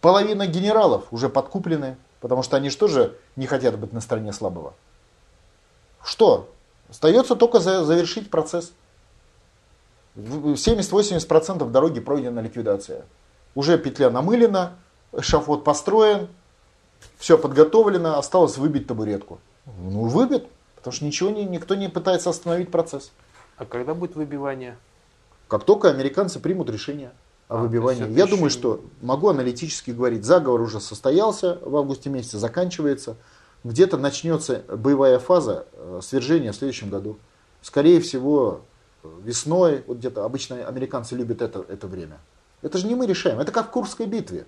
Половина генералов уже подкуплены, потому что они же тоже не хотят быть на стороне слабого. Что? Остается только завершить процесс. 70-80% дороги пройдена ликвидация. Уже петля намылена, эшафот построен, все подготовлено, осталось выбить табуретку. Ну, выбит. Потому что ничего не, никто не пытается остановить процесс. А когда будет выбивание? Как только американцы примут решение о А, выбивании. Я еще думаю, не- что могу аналитически говорить, заговор уже состоялся в августе месяце, заканчивается. Где-то начнется боевая фаза э, свержения в следующем году. Скорее всего, э, весной, вот где-то обычно американцы любят это, это время. Это же не мы решаем, это как в Курской битве.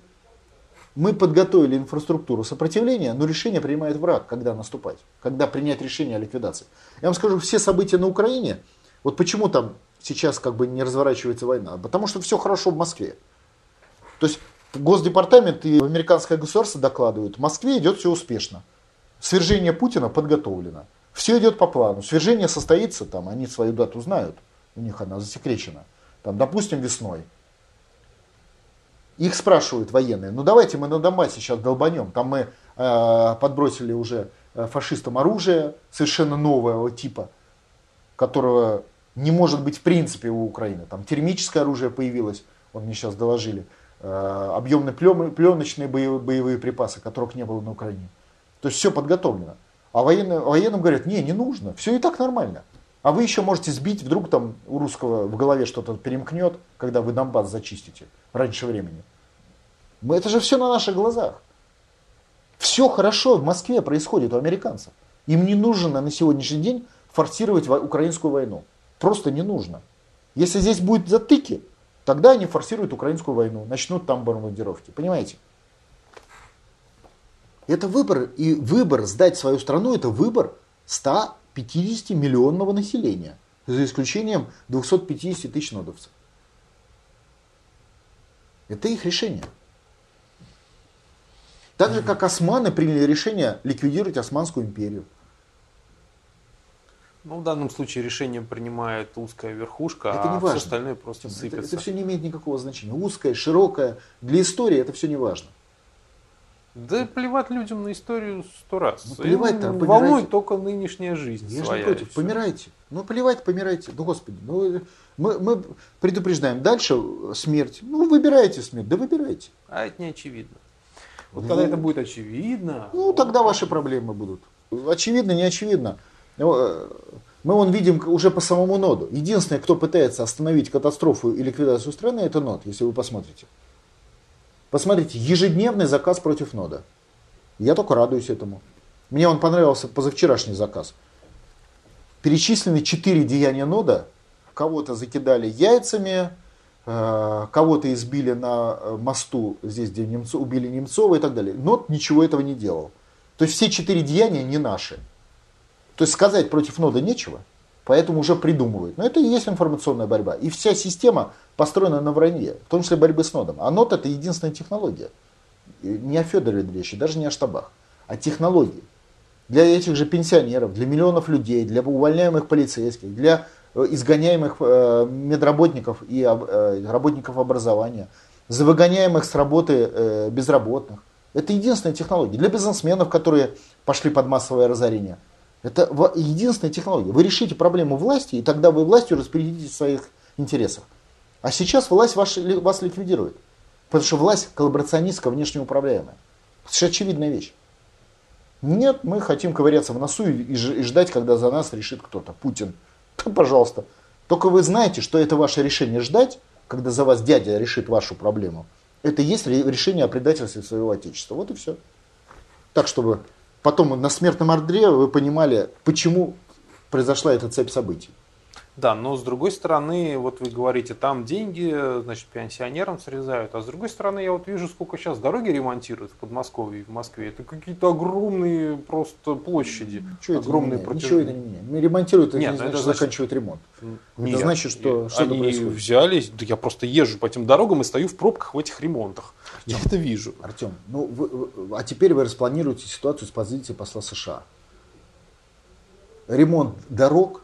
Мы подготовили инфраструктуру сопротивления, но решение принимает враг, когда наступать, когда принять решение о ликвидации. Я вам скажу, все события на Украине, вот почему там сейчас как бы не разворачивается война, потому что все хорошо в Москве. То есть Госдепартамент и американское государство докладывают, в Москве идет все успешно. Свержение Путина подготовлено. Все идет по плану. Свержение состоится, там, они свою дату знают, у них она засекречена. Там, допустим, весной. Их спрашивают военные, ну давайте мы на Донбассе сейчас долбанем. Там мы э, подбросили уже э, фашистам оружие совершенно нового типа, которого не может быть в принципе у Украины. Там термическое оружие появилось, вот мне сейчас доложили, э, объемные пленочные боевые, боевые припасы, которых не было на Украине. То есть все подготовлено. А военные, военным говорят, не, не нужно, все и так нормально. А вы еще можете сбить, вдруг там у русского в голове что-то перемкнет, когда вы Донбасс зачистите раньше времени. Мы, это же все на наших глазах. Все хорошо в Москве происходит у американцев. Им не нужно на сегодняшний день форсировать украинскую войну. Просто не нужно. Если здесь будут затыки, тогда они форсируют украинскую войну, начнут там бомбардировки. Понимаете? Это выбор. И выбор сдать свою страну, это выбор 150 миллионного населения. За исключением 250 тысяч нодовцев. Это их решение. Так же, как османы приняли решение ликвидировать Османскую империю. Ну, в данном случае решение принимает узкая верхушка, Это а не все важно. остальное просто Это, сыпется. это все не имеет никакого значения. Узкое, широкое. Для истории это все не важно. Да плевать людям на историю сто раз. Ну, Им помирайте. волнует только нынешняя жизнь Я же своя. не против. Помирайте. Ну, плевать, помирайте. Ну, господи. Ну, мы, мы предупреждаем. Дальше смерть. Ну, выбирайте смерть. Да выбирайте. А это не очевидно. Вот Ну, когда это будет очевидно... Ну, тогда ваши проблемы будут. Очевидно, не очевидно. Ну, э, Мы вон видим уже по самому ноду. Единственное, кто пытается остановить катастрофу и ликвидацию страны, это нод, если вы посмотрите. Посмотрите, ежедневный заказ против нода. Я только радуюсь этому. Мне он понравился позавчерашний заказ. Перечислены четыре деяния нода. Кого-то закидали яйцами, кого-то избили на э, мосту, здесь, где немцо, убили Немцова и так далее. Нод ничего этого не делал. То есть все четыре деяния не наши. То есть сказать против нода нечего, поэтому уже придумывают. Но это и есть информационная борьба. И вся система построена на вранье, в том числе борьбы с нодом. А нод это единственная технология. Не о Федоре речи, даже не о штабах, а технологии. Для этих же пенсионеров, для миллионов людей, для увольняемых полицейских, для э, изгоняемых э, медработников и э, работников образования, за выгоняемых с работы э, безработных. Это единственная технология. Для бизнесменов, которые пошли под массовое разорение. Это единственная технология. Вы решите проблему власти, и тогда вы властью распорядитесь в своих интересах. А сейчас власть ваш- вас ликвидирует. Потому что власть коллаборационистская, внешнеуправляемая. Это же очевидная вещь. Нет, мы хотим ковыряться в носу и, и и ждать, когда за нас решит кто-то. Путин. Да, пожалуйста. Только вы знаете, что это ваше решение ждать, когда за вас дядя решит вашу проблему. Это и есть ре- решение о предательстве своего отечества. Вот и все. Так, чтобы потом на смертном ордре вы понимали, почему произошла эта цепь событий. Да, но с другой стороны, вот вы говорите, там деньги, значит, пенсионерам срезают, а с другой стороны, я вот вижу, сколько сейчас дороги ремонтируют в Подмосковье и в Москве. Это какие-то огромные просто площади, Ничего это, не огромные протяженности. Ничего это не меняет. Ну, Ремонтируют, это Нет, не ну значит, это значит- заканчивают ремонт. Нет, значит, что и что-то они происходит. взялись, да я просто езжу по этим дорогам и стою в пробках в этих ремонтах. Я это вижу. Артем, ну вы- вы- а теперь вы распланируете ситуацию с позиции посла США. Ремонт дорог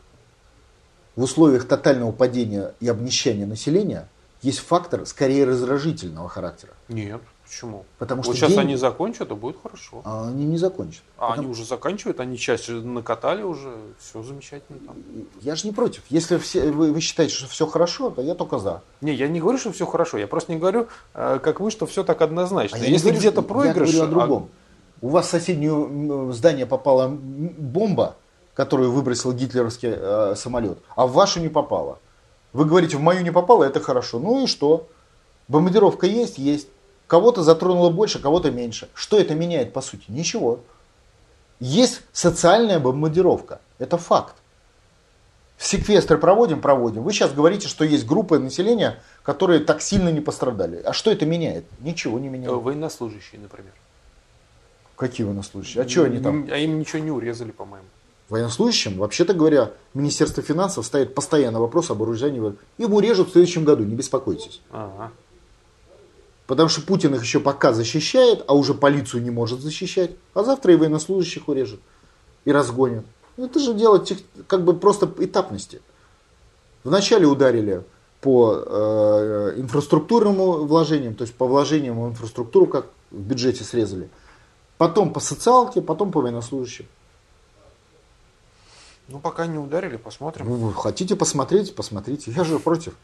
в условиях тотального падения и обнищания населения есть фактор скорее раздражительного характера. Нет, почему? Потому вот что сейчас деньги- они закончат, и будет хорошо. А они не закончат. А Потому- они уже заканчивают, они часть накатали уже, все замечательно там. Я же не против. Если все, вы, вы считаете, что все хорошо, то я только за. Не, я не говорю, что все хорошо, я просто не говорю, э, как вы, что все так однозначно. А Если где-то проигрыш, Я говорю о а- другом. У вас в соседнее здание попала бомба, которую выбросил гитлеровский э, самолет, а в вашу не попало. Вы говорите, в мою не попало, это хорошо. Ну и что? Бомбардировка есть? Есть. Кого-то затронуло больше, кого-то меньше. Что это меняет по сути? Ничего. Есть социальная бомбардировка. Это факт. Секвестры проводим, проводим. Вы сейчас говорите, что есть группы населения, которые так сильно не пострадали. А что это меняет? Ничего не меняет. Военнослужащие, например. Какие военнослужащие? А что они там? А им ничего не урезали, по-моему. Военнослужащим, вообще-то говоря, Министерство финансов ставит постоянно вопрос об оружии. Им урежут в следующем году, не беспокойтесь. Ага. Потому что Путин их еще пока защищает, а уже полицию не может защищать. А завтра и военнослужащих урежут. И разгонят. Ну, это же дело тех, как бы просто этапности. Вначале ударили по э, инфраструктурным вложениям, то есть по вложениям в инфраструктуру, как в бюджете срезали. Потом по социалке, потом по военнослужащим. Ну, пока не ударили, посмотрим. Ну, хотите посмотреть, посмотрите. Я же против.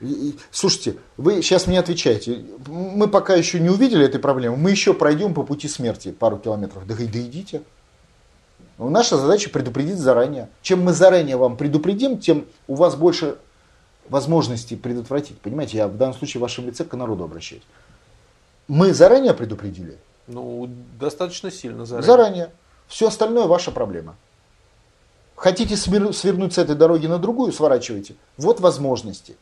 И, и, слушайте, вы сейчас мне отвечаете. Мы пока еще не увидели этой проблемы. Мы еще пройдем по пути смерти пару километров. Да, да идите. Но наша задача предупредить заранее. Чем мы заранее вам предупредим, тем у вас больше возможностей предотвратить. Понимаете, я в данном случае в вашем лице к народу обращаюсь. Мы заранее предупредили? Ну, достаточно сильно заранее. Заранее. Все остальное ваша проблема. Хотите свернуть с этой дороги на другую, сворачивайте. Вот возможности.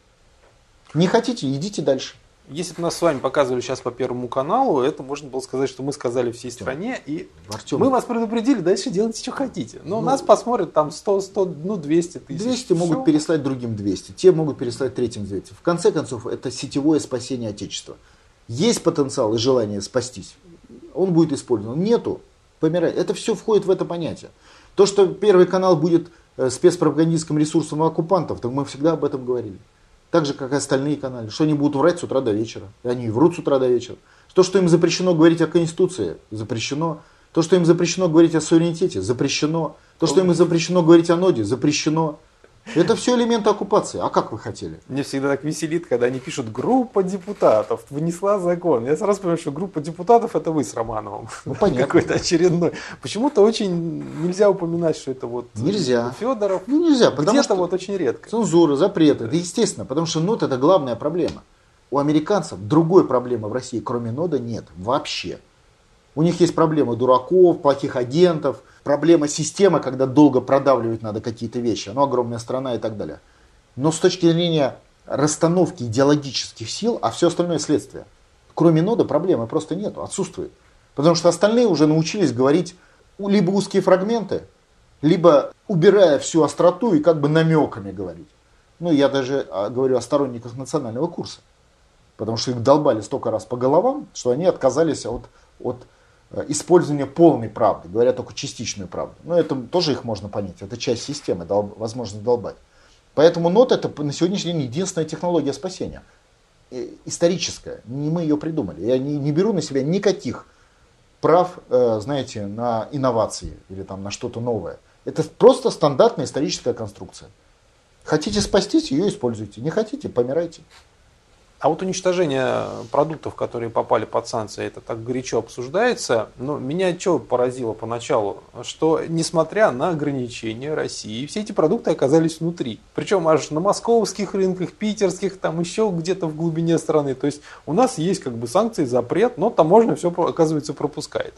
Не хотите, идите дальше. Если бы нас с вами показывали сейчас по Первому каналу, это можно было сказать, что мы сказали всей стране, и Артем, мы вас предупредили, дальше делайте, что хотите. Но ну, нас посмотрят там 100, 100, ну 200 тысяч. 200 Все. могут переслать другим 200, те могут переслать третьим 200. В конце концов, это сетевое спасение Отечества. Есть потенциал и желание спастись, он будет использован. Нету, помирает. Это все входит в это понятие. То, что Первый канал будет э, спецпропагандистским ресурсом оккупантов, так мы всегда об этом говорили. Так же, как и остальные каналы. Что они будут врать с утра до вечера. И они врут с утра до вечера. То, что им запрещено говорить о Конституции, запрещено. То, что им запрещено говорить о суверенитете, запрещено. То, что им запрещено говорить о ноде, запрещено. Это все элементы оккупации. А как вы хотели? Мне всегда так веселит, когда они пишут «группа депутатов внесла закон». Я сразу понимаю, что группа депутатов это вы с Романовым. Ну, понятно. Какой-то очередной. Почему-то очень нельзя упоминать, что это вот нельзя. Федоров. Ну нельзя, потому Где-то что вот очень редко. Цензура, запреты. Это естественно, потому что нот это главная проблема. У американцев другой проблемы в России, кроме нода, нет вообще. У них есть проблемы дураков, плохих агентов – проблема системы, когда долго продавливать надо какие-то вещи. Оно огромная страна и так далее. Но с точки зрения расстановки идеологических сил, а все остальное следствие. Кроме нода проблемы просто нету, отсутствует. Потому что остальные уже научились говорить либо узкие фрагменты, либо убирая всю остроту и как бы намеками говорить. Ну, я даже а, говорю о сторонниках национального курса. Потому что их долбали столько раз по головам, что они отказались от, от использование полной правды, говоря только частичную правду. Но это тоже их можно понять, это часть системы, дол, возможность долбать. Поэтому нот это на сегодняшний день единственная технология спасения. Э, историческая, не мы ее придумали. Я не, не беру на себя никаких прав, э, знаете, на инновации или там на что-то новое. Это просто стандартная историческая конструкция. Хотите спастись, ее используйте. Не хотите, помирайте. А вот уничтожение продуктов, которые попали под санкции, это так горячо обсуждается. Но меня что поразило поначалу, что несмотря на ограничения России, все эти продукты оказались внутри. Причем аж на московских рынках, питерских, там еще где-то в глубине страны. То есть у нас есть как бы санкции, запрет, но таможня все, оказывается, пропускает.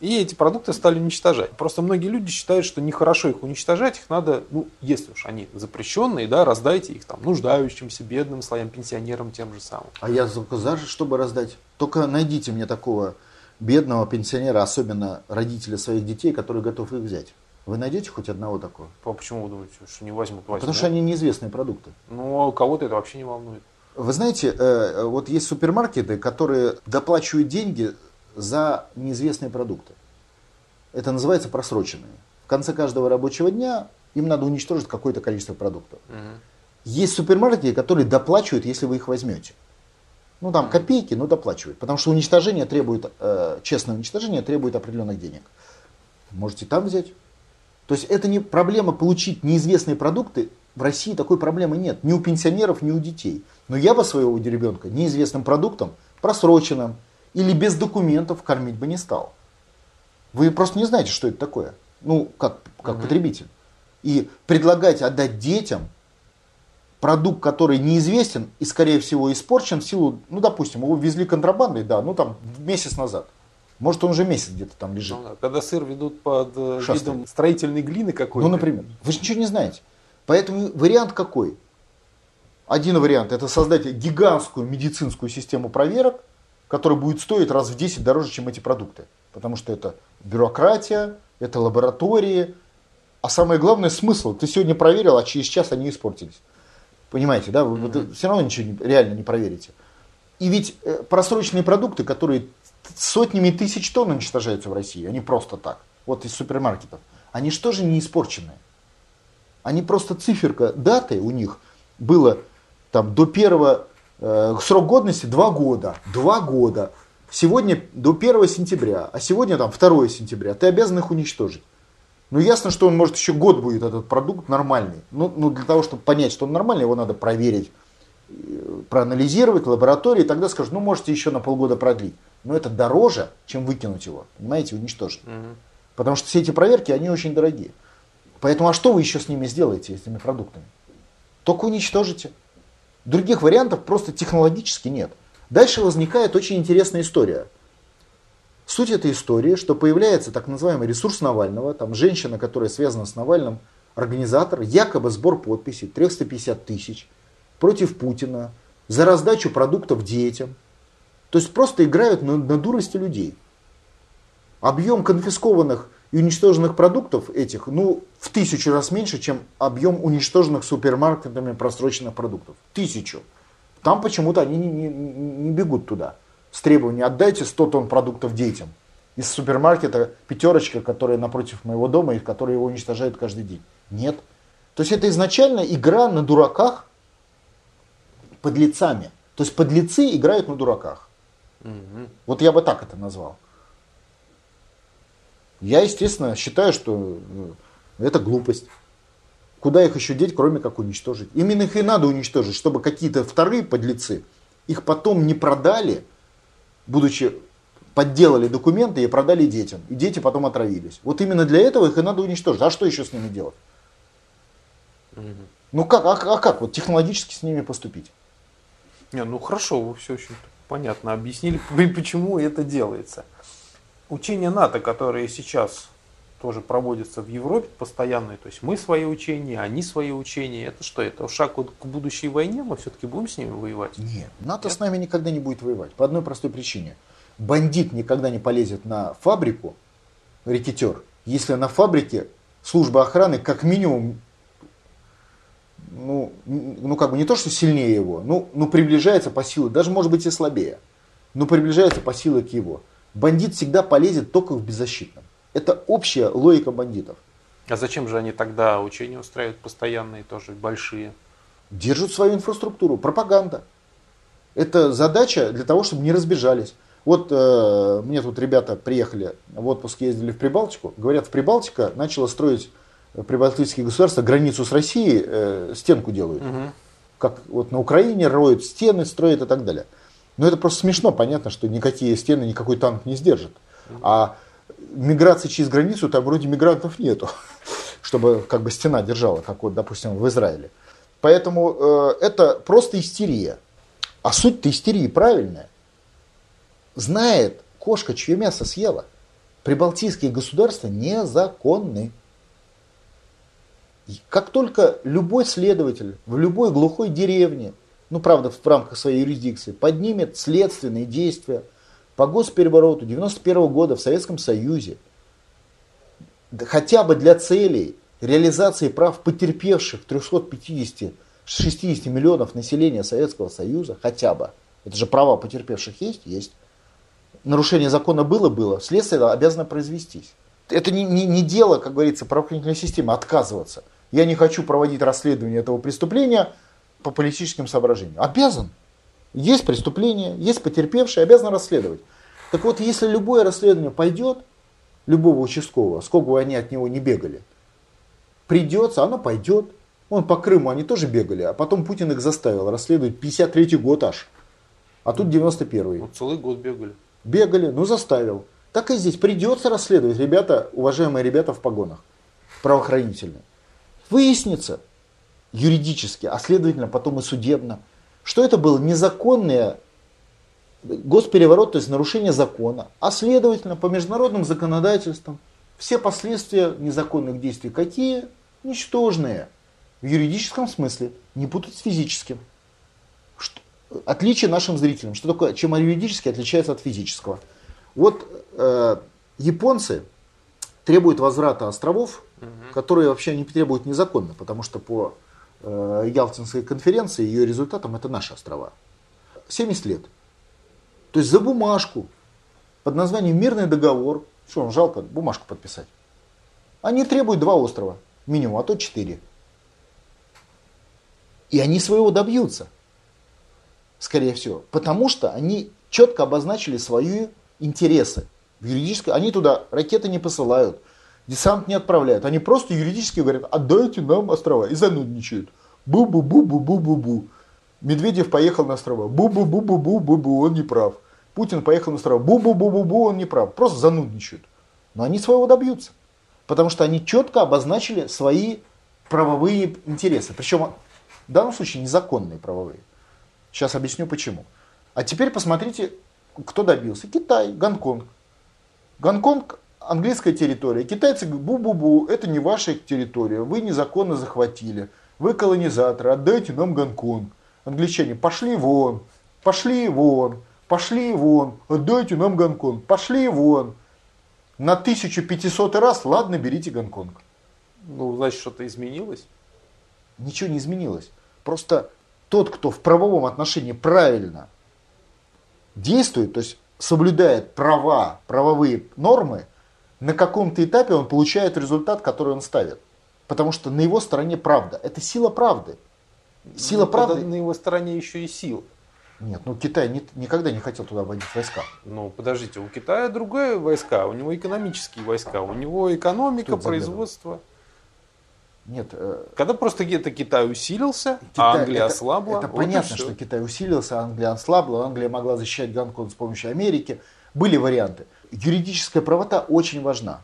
И эти продукты стали уничтожать. Просто многие люди считают, что нехорошо их уничтожать, их надо, ну, если уж они запрещенные, да, раздайте их там нуждающимся, бедным слоям, пенсионерам тем же самым. А я за, чтобы раздать. Только найдите мне такого бедного пенсионера, особенно родителя своих детей, который готов их взять. Вы найдете хоть одного такого? А почему вы думаете, что не возьмут? возьмут? Потому что они неизвестные продукты. Ну, а кого-то это вообще не волнует. Вы знаете, э, вот есть супермаркеты, которые доплачивают деньги за неизвестные продукты. Это называется просроченные. В конце каждого рабочего дня им надо уничтожить какое-то количество продуктов. Угу. Есть супермаркеты, которые доплачивают, если вы их возьмете. Ну там копейки, но доплачивают. Потому что уничтожение требует, э, честное уничтожение требует определенных денег. Можете там взять. То есть это не проблема получить неизвестные продукты. В России такой проблемы нет. Ни у пенсионеров, ни у детей. Но я бы своего ребенка неизвестным продуктом, просроченным, или без документов кормить бы не стал. Вы просто не знаете, что это такое. Ну, как, как потребитель. И предлагать отдать детям продукт, который неизвестен и, скорее всего, испорчен в силу, ну, допустим, его везли контрабандой, да, ну, там, месяц назад. Может, он уже месяц где-то там лежит. Ну, да. Когда сыр ведут под э, Шастает. видом строительной глины какой-то. Ну, например. Вы же ничего не знаете. Поэтому вариант какой? Один вариант – это создать гигантскую медицинскую систему проверок, которая будет стоить раз в 10 дороже, чем эти продукты. Потому что это бюрократия, это лаборатории. А самое главное – смысл. Ты сегодня проверил, а через час они испортились. Понимаете, да? Вы, вы все равно ничего не- реально не проверите. И ведь э, просроченные продукты, которые сотнями тысяч тонн уничтожаются в России, они просто так, вот из супермаркетов, они что же не испорченные? Они просто циферка даты у них было там до первого, э, срок годности 2 года, 2 года. Сегодня до 1 сентября, а сегодня там 2 сентября. Ты обязан их уничтожить. Ну ясно, что он может еще год будет этот продукт нормальный. Ну, ну для того, чтобы понять, что он нормальный, его надо проверить, э, проанализировать в лаборатории, и тогда скажут, ну можете еще на полгода продлить. Но это дороже, чем выкинуть его, понимаете, уничтожить. Мгм. Потому что все эти проверки, они очень дорогие. Поэтому а что вы еще с ними сделаете, с этими продуктами? Только уничтожите. Других вариантов просто технологически нет. Дальше возникает очень интересная история. Суть этой истории, что появляется так называемый ресурс Навального, там женщина, которая связана с Навальным, организатор, якобы сбор подписей 350 тысяч против Путина за раздачу продуктов детям. То есть просто играют на, на дурости людей. Объем конфискованных и уничтоженных продуктов этих, ну, в тысячу раз меньше, чем объем уничтоженных супермаркетами просроченных продуктов. Тысячу. Там почему-то они не, не- не бегут туда. С требованием отдайте 100 тонн продуктов детям. Из супермаркета пятерочка, которая напротив моего дома и которая его уничтожает каждый день. Нет. То есть это изначально игра на дураках подлецами. То есть подлецы играют на дураках. Мгм. Вот я бы так это назвал. Я, естественно, считаю, что э, это глупость. Куда их еще деть, кроме как уничтожить? Именно их и надо уничтожить, чтобы какие-то вторые подлецы их потом не продали, будучи подделали документы и продали детям. И дети потом отравились. Вот именно для этого их и надо уничтожить. А что еще с ними делать? Ну как, а, а как вот технологически с ними поступить? Не, ну хорошо, вы все очень понятно объяснили, почему это делается. Учения НАТО, которые сейчас тоже проводятся в Европе постоянные, то есть мы свои учения, они свои учения, это что, это шаг вот к будущей войне, мы все-таки будем с ними воевать? Нет, НАТО с нами никогда не будет воевать. По одной простой причине. Бандит никогда не полезет на фабрику, рекетер, если на фабрике служба охраны как минимум, ну, ну как бы не то, что сильнее его, ну, ну приближается по силе, даже может быть и слабее, но приближается по силе к его. Бандит всегда полезет только в беззащитном. Это общая логика бандитов. А зачем же они тогда учения устраивают постоянные, тоже большие? держат свою инфраструктуру, пропаганда. Это задача для того, чтобы не разбежались. Вот э, мне тут ребята приехали в отпуск, ездили в Прибалтику. Говорят, в Прибалтика начала строить прибалтийские государства границу с Россией, э, стенку делают. Мгм. Как вот на Украине роют стены, строят и так далее. Но это просто смешно, понятно, что никакие стены никакой танк не сдержит. А миграции через границу там вроде мигрантов нету, чтобы как бы стена держала, как вот, допустим, в Израиле. Поэтому э, это просто истерия. А суть-то истерии правильная. Знает кошка, чье мясо съела. Прибалтийские государства незаконны. И Как только любой следователь в любой глухой деревне, ну правда в рамках своей юрисдикции, поднимет следственные действия по госперевороту 91 года в Советском Союзе, хотя бы для целей реализации прав потерпевших 350-60 миллионов населения Советского Союза, хотя бы, это же права потерпевших есть? Есть. Нарушение закона было? Было. Следствие обязано произвестись. Это не, не, не дело, как говорится, правоохранительной системы отказываться. Я не хочу проводить расследование этого преступления по политическим соображениям. Обязан. Есть преступление, есть потерпевший, обязан расследовать. Так вот, если любое расследование пойдет, любого участкового, сколько бы они от него не бегали, придется, оно пойдет. Вон по Крыму они тоже бегали, а потом Путин их заставил расследовать 53 год аж. А тут 91-й. Вот целый год бегали. Бегали, ну заставил. Так и здесь придется расследовать, ребята, уважаемые ребята в погонах, правоохранительные. Выяснится юридически, а следовательно потом и судебно, что это был незаконный госпереворот, то есть нарушение закона, а следовательно по международным законодательствам все последствия незаконных действий какие? Ничтожные. В юридическом смысле, не путать с физическим. Что, отличие нашим зрителям. Что такое, чем юридически отличается от физического? Вот э, японцы требуют возврата островов, угу. которые вообще не требуют незаконно, потому что по Ялтинской конференции ее результатом это наши острова. 70 лет. То есть за бумажку под названием «Мирный договор», что, вам жалко бумажку подписать? Они требуют два острова, минимум, а то четыре. И они своего добьются, скорее всего, потому что они четко обозначили свои интересы. В юридической, они туда ракеты не посылают, десант не отправляют. Они просто юридически говорят, отдайте нам острова. И занудничают. Бу-бу-бу-бу-бу-бу-бу. Медведев поехал на острова. Бу-бу-бу-бу-бу-бу-бу, он не прав. Путин поехал на острова. Бу-бу-бу-бу-бу, он не прав. Просто занудничают. Но они своего добьются. Потому что они четко обозначили свои правовые интересы. Причем в данном случае незаконные правовые. Сейчас объясню почему. А теперь посмотрите, кто добился. Китай, Гонконг. Гонконг английская территория. Китайцы говорят, бу-бу-бу, это не ваша территория, вы незаконно захватили, вы колонизаторы, отдайте нам Гонконг. Англичане, пошли вон, пошли вон, пошли вон, отдайте нам Гонконг, пошли вон. На 1500 раз, ладно, берите Гонконг. Ну, значит, что-то изменилось? Ничего не изменилось. Просто тот, кто в правовом отношении правильно действует, то есть соблюдает права, правовые нормы, на каком-то этапе он получает результат, который он ставит. Потому что на его стороне правда. Это сила правды. Сила ну, правды. На его стороне еще и сила. Нет, ну Китай не, никогда не хотел туда вводить войска. Ну, подождите, у Китая другая войска, у него экономические войска, у него экономика, производство. Нет. Э, Когда просто где-то Китай усилился, Китай, а Англия это, ослабла. Это вот понятно, что Китай усилился, а Англия ослабла, Англия могла защищать Гонконг с помощью Америки. Были варианты. Юридическая правота очень важна.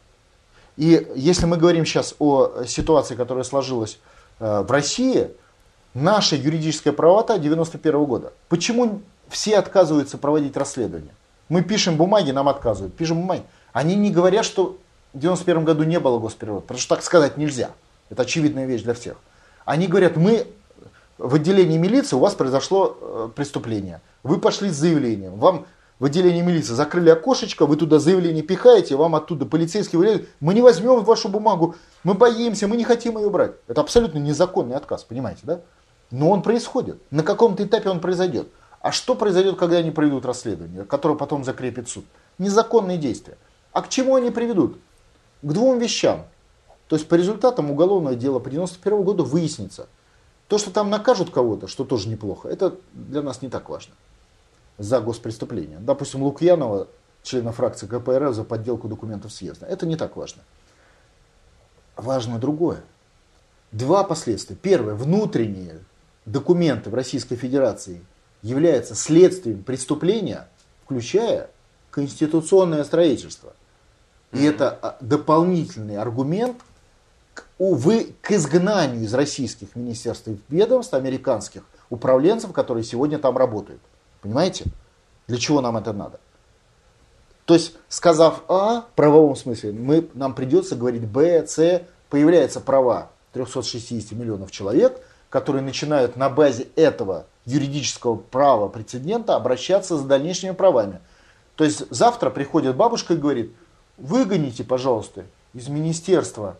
И если мы говорим сейчас о ситуации, которая сложилась э, в России, наша юридическая правота 91 года. Почему все отказываются проводить расследование? Мы пишем бумаги, нам отказывают. Пишем бумаги. Они не говорят, что в 91 году не было госперевода, потому что так сказать нельзя. Это очевидная вещь для всех. Они говорят, мы в отделении милиции у вас произошло э, преступление. Вы пошли с заявлением. Вам в отделении милиции закрыли окошечко, вы туда заявление пихаете, вам оттуда полицейский выявляют, мы не возьмем вашу бумагу, мы боимся, мы не хотим ее брать. Это абсолютно незаконный отказ, понимаете, да? Но он происходит. На каком-то этапе он произойдет. А что произойдет, когда они проведут расследование, которое потом закрепит суд? Незаконные действия. А к чему они приведут? К двум вещам. То есть по результатам уголовного дела по 91 году выяснится. То, что там накажут кого-то, что тоже неплохо, это для нас не так важно. За госпреступление. Допустим, Лукьянова, члена фракции КПРФ, за подделку документов съезда. Это не так важно. Важно другое. Два последствия. Первое. Внутренние документы в Российской Федерации являются следствием преступления, включая конституционное строительство. И mm-hmm. это а, дополнительный аргумент увы, к изгнанию из российских министерств и ведомств американских управленцев, которые сегодня там работают. Понимаете? Для чего нам это надо? То есть, сказав А в правовом смысле, мы, нам придется говорить Б, С, появляются права 360 миллионов человек, которые начинают на базе этого юридического права прецедента обращаться за дальнейшими правами. То есть завтра приходит бабушка и говорит, выгоните, пожалуйста, из министерства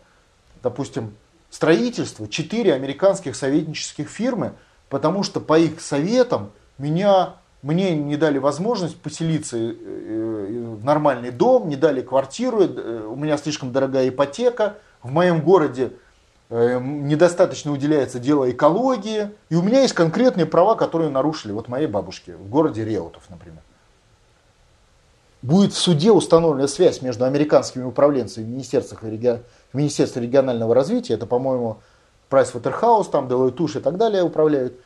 допустим, строительство, четыре американских советнических фирмы, потому что по их советам меня, мне не дали возможность поселиться э, э, в нормальный дом, не дали квартиру, э, у меня слишком дорогая ипотека, в моем городе недостаточно уделяется дело экологии, и у меня есть конкретные права, которые нарушили вот моей бабушке в городе Реутов, например. Будет в суде установлена связь между американскими управленцами в министерствах и регионах Министерство регионального развития, это, по-моему, Прайс Waterhouse, там Touche и так далее управляют,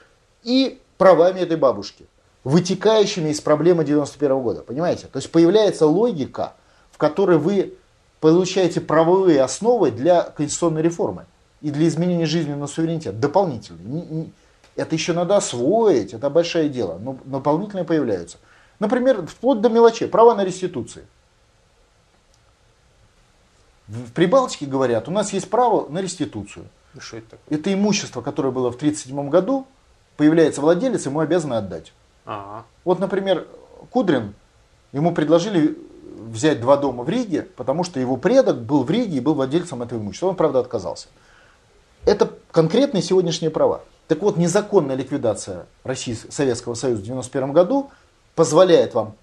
и правами этой бабушки, вытекающими из проблемы 91 года, понимаете? То есть появляется логика, в которой вы получаете правовые основы для конституционной реформы и для изменения жизненного суверенитета. Дополнительные. Это еще надо освоить, это большое дело. Но дополнительные появляются. Например, вплоть до мелочей. Права на реституцию. В Прибалтике говорят, у нас есть право на реституцию. Что это такое? Это имущество, которое было в 1937 году, появляется владелец, ему обязаны отдать. Ага. Вот, например, Кудрин, ему предложили взять два дома в Риге, потому что его предок был в Риге и был владельцем этого имущества. Он, правда, отказался. Это конкретные сегодняшние права. Так вот, незаконная ликвидация России, Советского Союза в 1991 году позволяет вам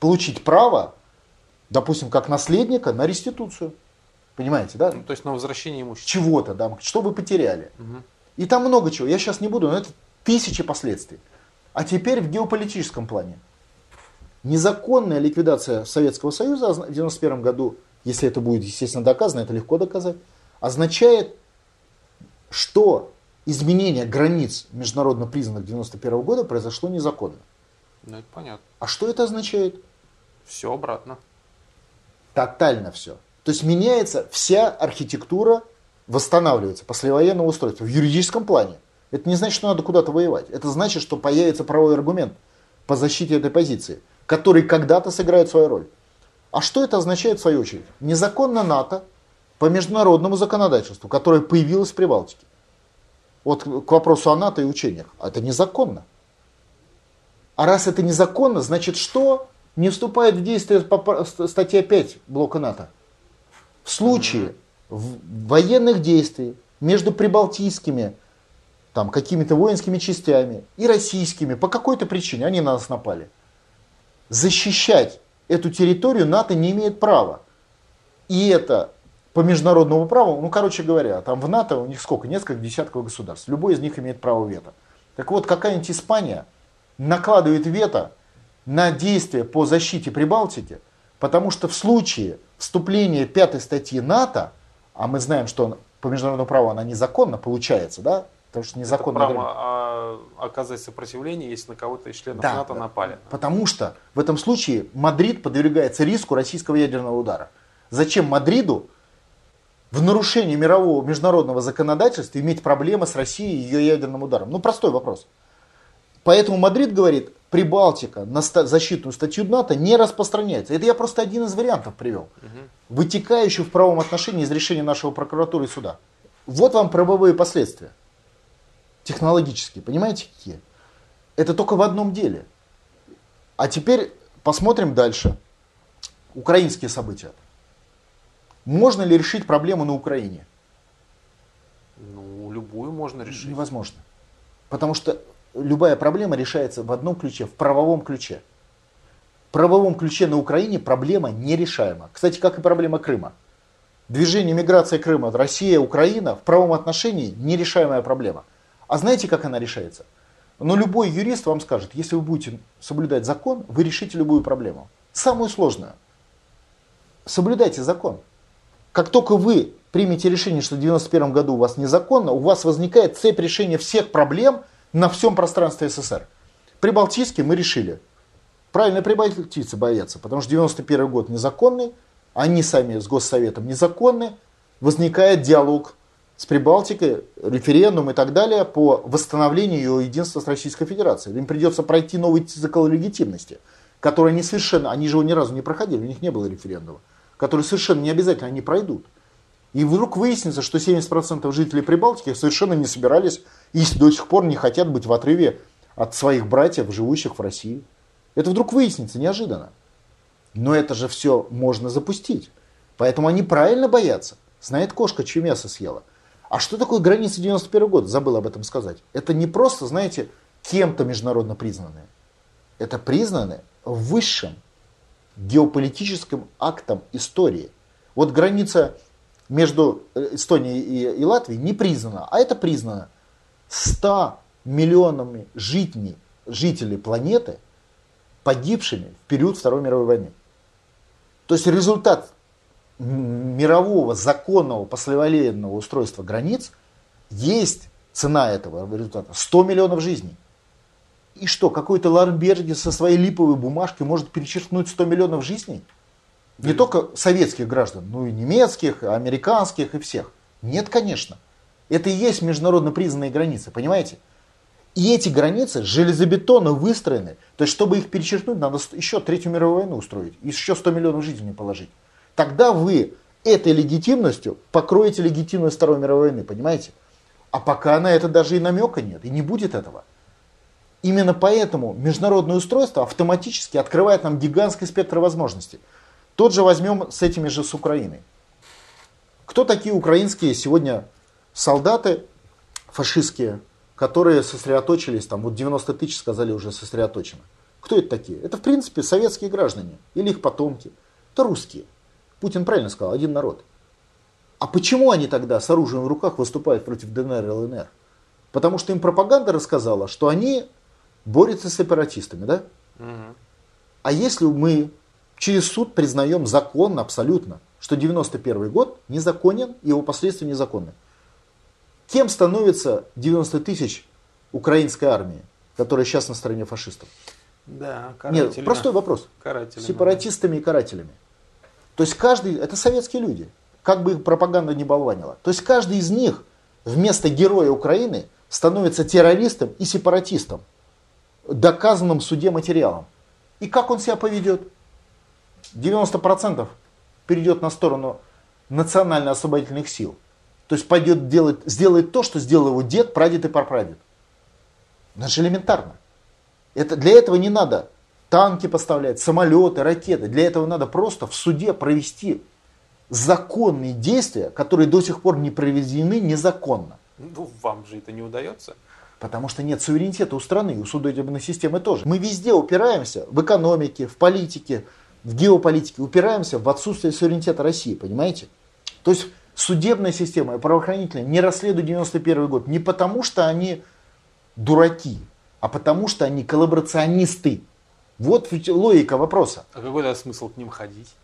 получить право, допустим, как наследника на реституцию. Понимаете, да? Ну, то есть на возвращение имущества. Чего-то, да, что вы потеряли. Мгм. И там много чего. Я сейчас не буду, но это тысячи последствий. А теперь в геополитическом плане. Незаконная ликвидация Советского Союза в 1991 году, если это будет, естественно, доказано, это легко доказать, означает, что изменение границ международно признанных 1991 года произошло незаконно. Ну, это понятно. А что это означает? Все обратно. Тотально все. То есть меняется вся архитектура, восстанавливается послевоенного устройства в юридическом плане. Это не значит, что надо куда-то воевать. Это значит, что появится правовой аргумент по защите этой позиции, который когда-то сыграет свою роль. А что это означает в свою очередь? Незаконно НАТО по международному законодательству, которое появилось в Прибалтике. Вот к вопросу о НАТО и учениях. Это незаконно. А раз это незаконно, значит что? Не вступает в действие статья 5 блока НАТО. В случае военных действий между прибалтийскими там, какими-то воинскими частями и российскими, по какой-то причине они на нас напали, защищать эту территорию НАТО не имеет права. И это по международному праву, ну, короче говоря, там в НАТО у них сколько? Несколько десятков государств. Любой из них имеет право вето. Так вот, какая-нибудь Испания накладывает вето на действия по защите Прибалтики, потому что в случае вступления пятой статьи НАТО, а мы знаем, что по международному праву она незаконна, получается, да? Потому что незаконно... Это право а, оказать сопротивление, если на кого-то из членов Да, НАТО да. напали. Потому что в этом случае Мадрид подвергается риску российского ядерного удара. Зачем Мадриду в нарушении мирового международного законодательства иметь проблемы с Россией и ее ядерным ударом? Ну, простой вопрос. Поэтому Мадрид говорит, Прибалтика на ста- защитную статью НАТО не распространяется. Это я просто один из вариантов привел, вытекающий в правом отношении из решения нашего прокуратуры и суда. Вот вам правовые последствия. Технологические, понимаете какие? Это только в одном деле. А теперь посмотрим дальше. Украинские события. Можно ли решить проблему на Украине? Ну, любую можно решить. Невозможно. Потому что любая проблема решается в одном ключе, в правовом ключе. В правовом ключе на Украине проблема нерешаема. Кстати, как и проблема Крыма. Движение миграции Крыма, Россия, Украина в правом отношении нерешаемая проблема. А знаете, как она решается? Но любой юрист вам скажет, если вы будете соблюдать закон, вы решите любую проблему. Самую сложную. Соблюдайте закон. Как только вы примете решение, что в 91 году у вас незаконно, у вас возникает цепь решения всех проблем на всем пространстве СССР. Прибалтийский мы решили. Правильно, прибалтийцы боятся, потому что 91 год незаконный, они сами с Госсоветом незаконны, возникает диалог с Прибалтикой, референдум и так далее по восстановлению ее единства с Российской Федерацией. Им придется пройти новый цикл легитимности, который они совершенно, они же его ни разу не проходили, у них не было референдума, который совершенно не обязательно они пройдут. И вдруг выяснится, что 70% жителей Прибалтики совершенно не собирались и до сих пор не хотят быть в отрыве от своих братьев, живущих в России. Это вдруг выяснится неожиданно. Но это же все можно запустить. Поэтому они правильно боятся. Знает кошка, чье мясо съела. А что такое границы 91 года? Забыл об этом сказать. Это не просто, знаете, кем-то международно признанные. Это признаны высшим геополитическим актом истории. Вот граница между Эстонией и, и Латвией не признана, а это признано 100 миллионами жителей, жителей планеты, погибшими в период Второй мировой войны. То есть результат мирового законного послевоенного устройства границ есть цена этого результата 100 миллионов жизней. И что, какой-то Ларнберги со своей липовой бумажкой может перечеркнуть 100 миллионов жизней? Не только советских граждан, но и немецких, американских и всех. Нет, конечно. Это и есть международно признанные границы, понимаете? И эти границы железобетонно выстроены. То есть, чтобы их перечеркнуть, надо еще Третью мировую войну устроить. И еще 100 миллионов жизней положить. Тогда вы этой легитимностью покроете легитимность Второй мировой войны, понимаете? А пока на это даже и намека нет, и не будет этого. Именно поэтому международное устройство автоматически открывает нам гигантский спектр возможностей. Тот же возьмем с этими же с Украиной. Кто такие украинские сегодня солдаты фашистские, которые сосредоточились, там вот 90 тысяч сказали уже сосредоточено. Кто это такие? Это в принципе советские граждане или их потомки. Это русские. Путин правильно сказал, один народ. А почему они тогда с оружием в руках выступают против ДНР и ЛНР? Потому что им пропаганда рассказала, что они борются с сепаратистами, да? Угу. А если мы через суд признаем законно, абсолютно, что 91 год незаконен и его последствия незаконны, кем становится 90 тысяч украинской армии, которая сейчас на стороне фашистов? Да, карателями. Нет, простой вопрос. Карателями. Сепаратистами и карателями. То есть каждый, это советские люди, как бы их пропаганда не болванила. То есть каждый из них вместо героя Украины становится террористом и сепаратистом, доказанным в суде материалом. И как он себя поведет? 90% перейдет на сторону национально-освободительных сил. То есть пойдет делать, сделает то, что сделал его дед, прадед и прапрадед. Это же элементарно. Это, для этого не надо танки поставлять, самолеты, ракеты. Для этого надо просто в суде провести законные действия, которые до сих пор не проведены незаконно. Ну, вам же это не удается. Потому что нет суверенитета у страны, у судебной системы тоже. Мы везде упираемся, в экономике, в политике, в геополитике, упираемся в отсутствие суверенитета России, понимаете? То есть судебная система и правоохранительная не расследуют 91 год не потому, что они дураки, а потому, что они коллаборационисты. Вот логика вопроса. А какой тогда смысл к ним ходить?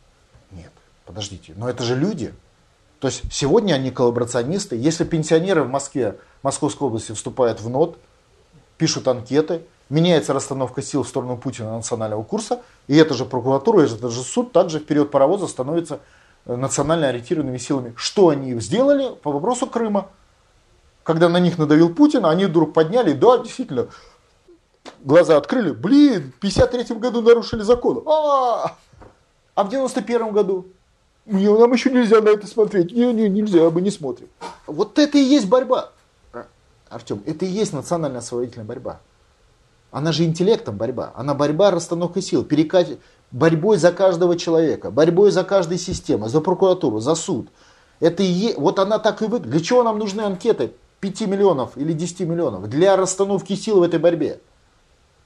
Нет, подождите, но это же люди. То есть сегодня они коллаборационисты. Если пенсионеры в Москве, Московской области вступают в НОТ, пишут анкеты, меняется расстановка сил в сторону Путина национального курса, и эта же прокуратура, и этот же суд также вперед паровоза становится э, национально ориентированными силами. Что они сделали по вопросу Крыма? Когда на них надавил Путин, они вдруг подняли, да, действительно, глаза открыли, блин, в 53 году нарушили закон. А, а в 91 году? Не, нам еще нельзя на это смотреть. Не, не, нельзя, мы не смотрим. Вот это и есть борьба. Артем, это и есть национальная освободительная борьба. Она же интеллектом борьба. Она борьба расстановкой сил, перекат... борьбой за каждого человека, борьбой за каждую систему, за прокуратуру, за суд. Это и е... Вот она так и выглядит. Для чего нам нужны анкеты 5 миллионов или 10 миллионов? Для расстановки сил в этой борьбе.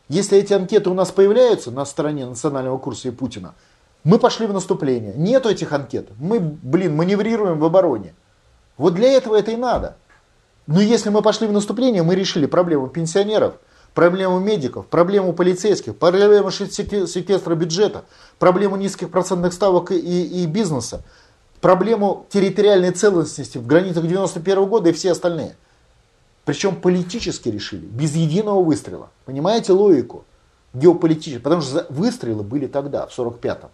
Если эти анкеты у нас появляются на стороне национального курса и Путина, мы пошли в наступление. Нету этих анкет. Мы, блин, маневрируем в обороне. Вот для этого это и надо. Но если мы пошли в наступление, мы решили проблему пенсионеров, проблему медиков, проблему полицейских, проблему секвестра бюджета, проблему низких процентных ставок и, и бизнеса, проблему территориальной целостности в границах 91 года и все остальные – причем политически решили, без единого выстрела. Понимаете логику? Геополитически. Потому что выстрелы были тогда, в 45-м.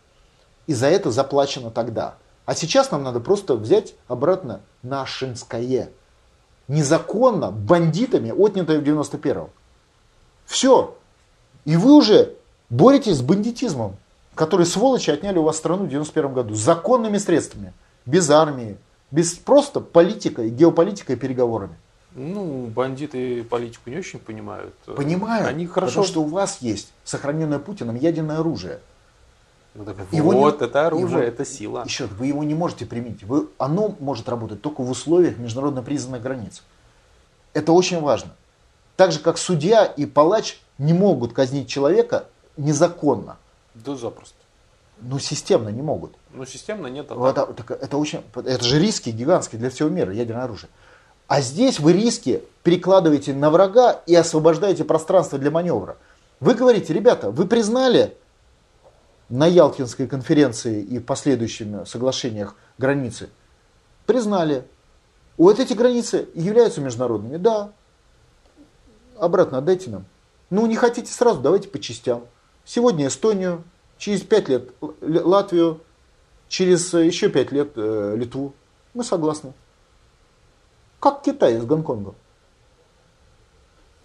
И за это заплачено тогда. А сейчас нам надо просто взять обратно нашинское. Незаконно, бандитами, отнятое в 91-м. Все. И вы уже боретесь с бандитизмом, который сволочи отняли у вас страну в 91 году. Законными средствами. Без армии. Без просто политикой, геополитикой и переговорами. Ну, бандиты политику не очень понимают. Понимают, Они хорошо... потому что у вас есть сохраненное Путиным ядерное оружие. Ну, так его вот не... это оружие, его... это сила. Еще вы его не можете применить. Вы... Оно может работать только в условиях международно признанных границ. Это очень важно. Так же, как судья и палач не могут казнить человека незаконно. Да запросто. Ну, системно не могут. Ну, системно нет. А это, это, это, очень, это же риски гигантские для всего мира, ядерное оружие. А здесь вы риски перекладываете на врага и освобождаете пространство для маневра. Вы говорите, ребята, вы признали на Ялтинской конференции и в последующих соглашениях границы? Признали. Вот эти границы являются международными? Да. Обратно отдайте нам. Ну, не хотите сразу, давайте по частям. Сегодня Эстонию, через пять лет Латвию, через э, еще пять лет э, Литву. Мы согласны. Как Китай с Гонконгом.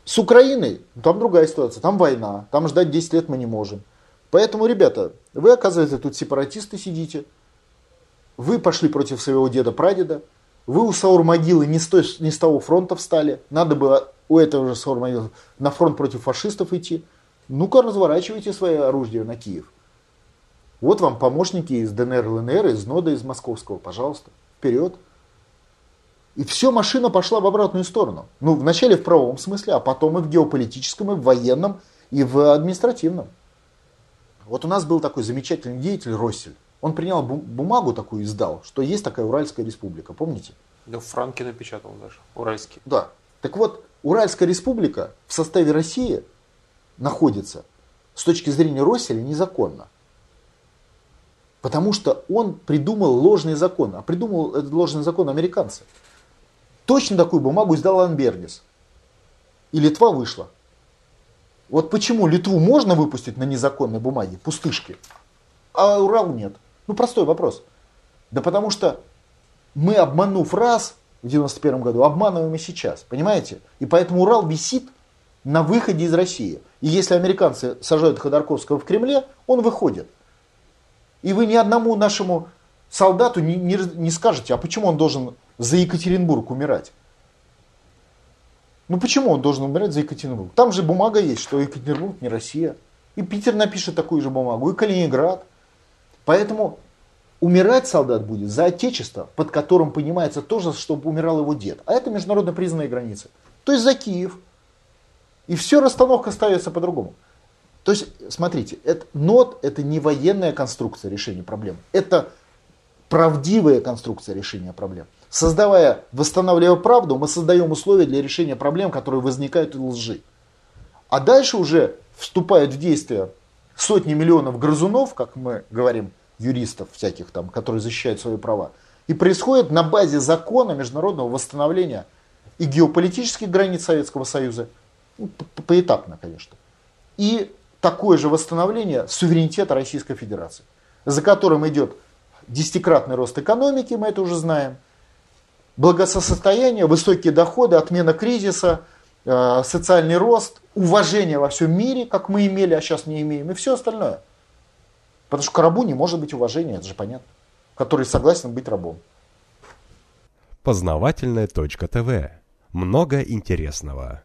С Украиной там другая ситуация, там война, там ждать 10 лет мы не можем. Поэтому, ребята, вы, оказывается, тут сепаратисты сидите, вы пошли против своего деда-прадеда, вы у Саур-могилы не, с не с того фронта встали, надо было у этого же Саур-могилы на фронт против фашистов идти. Ну-ка, разворачивайте свои оружие на Киев. Вот вам помощники из ДНР, ЛНР, из НОДа, из Московского, пожалуйста, вперед. И все, машина пошла в обратную сторону. Ну, вначале в правовом смысле, а потом и в геополитическом, и в военном, и в административном. Вот у нас был такой замечательный деятель Россель. Он принял бумагу такую, издал, что есть такая Уральская республика, помните? Да, Франки напечатал даже, Уральский. Да. Так вот, Уральская республика в составе России находится с точки зрения Росселя незаконно. Потому что он придумал ложный закон. А придумал этот ложный закон американцы. Точно такую бумагу издал Анбергис. И Литва вышла. Вот почему Литву можно выпустить на незаконной бумаге, пустышки, а Урал нет? Ну, простой вопрос. Да потому что мы, обманув раз в 91 году, обманываем и сейчас, понимаете? И поэтому Урал висит на выходе из России. И если американцы сажают Ходорковского в Кремле, он выходит. И вы ни одному нашему солдату не, не, не скажете, а почему он должен за Екатеринбург умирать. Ну почему он должен умирать за Екатеринбург? Там же бумага есть, что Екатеринбург не Россия. И Питер напишет такую же бумагу, и Калининград. Поэтому умирать солдат будет за отечество, под которым понимается то же, чтобы умирал его дед. А это международно признанные границы. То есть за Киев. И все расстановка ставится по-другому. То есть, смотрите, это, НОТ это не военная конструкция решения проблем. Это правдивая конструкция решения проблем. Создавая, восстанавливая правду, мы создаем условия для решения проблем, которые возникают из лжи. А дальше уже вступают в действие сотни миллионов грызунов, как мы говорим, юристов всяких там, которые защищают свои права. И происходит на базе закона международного восстановления и геополитических границ Советского Союза, ну, поэтапно, конечно, и такое же восстановление суверенитета Российской Федерации, за которым идет десятикратный рост экономики, мы это уже знаем, благосостояние, высокие доходы, отмена кризиса, э, социальный рост, уважение во всем мире, как мы имели, а сейчас не имеем, и все остальное. Потому что к рабу не может быть уважения, это же понятно, который согласен быть рабом. Познавательная точка ТВ. Много интересного.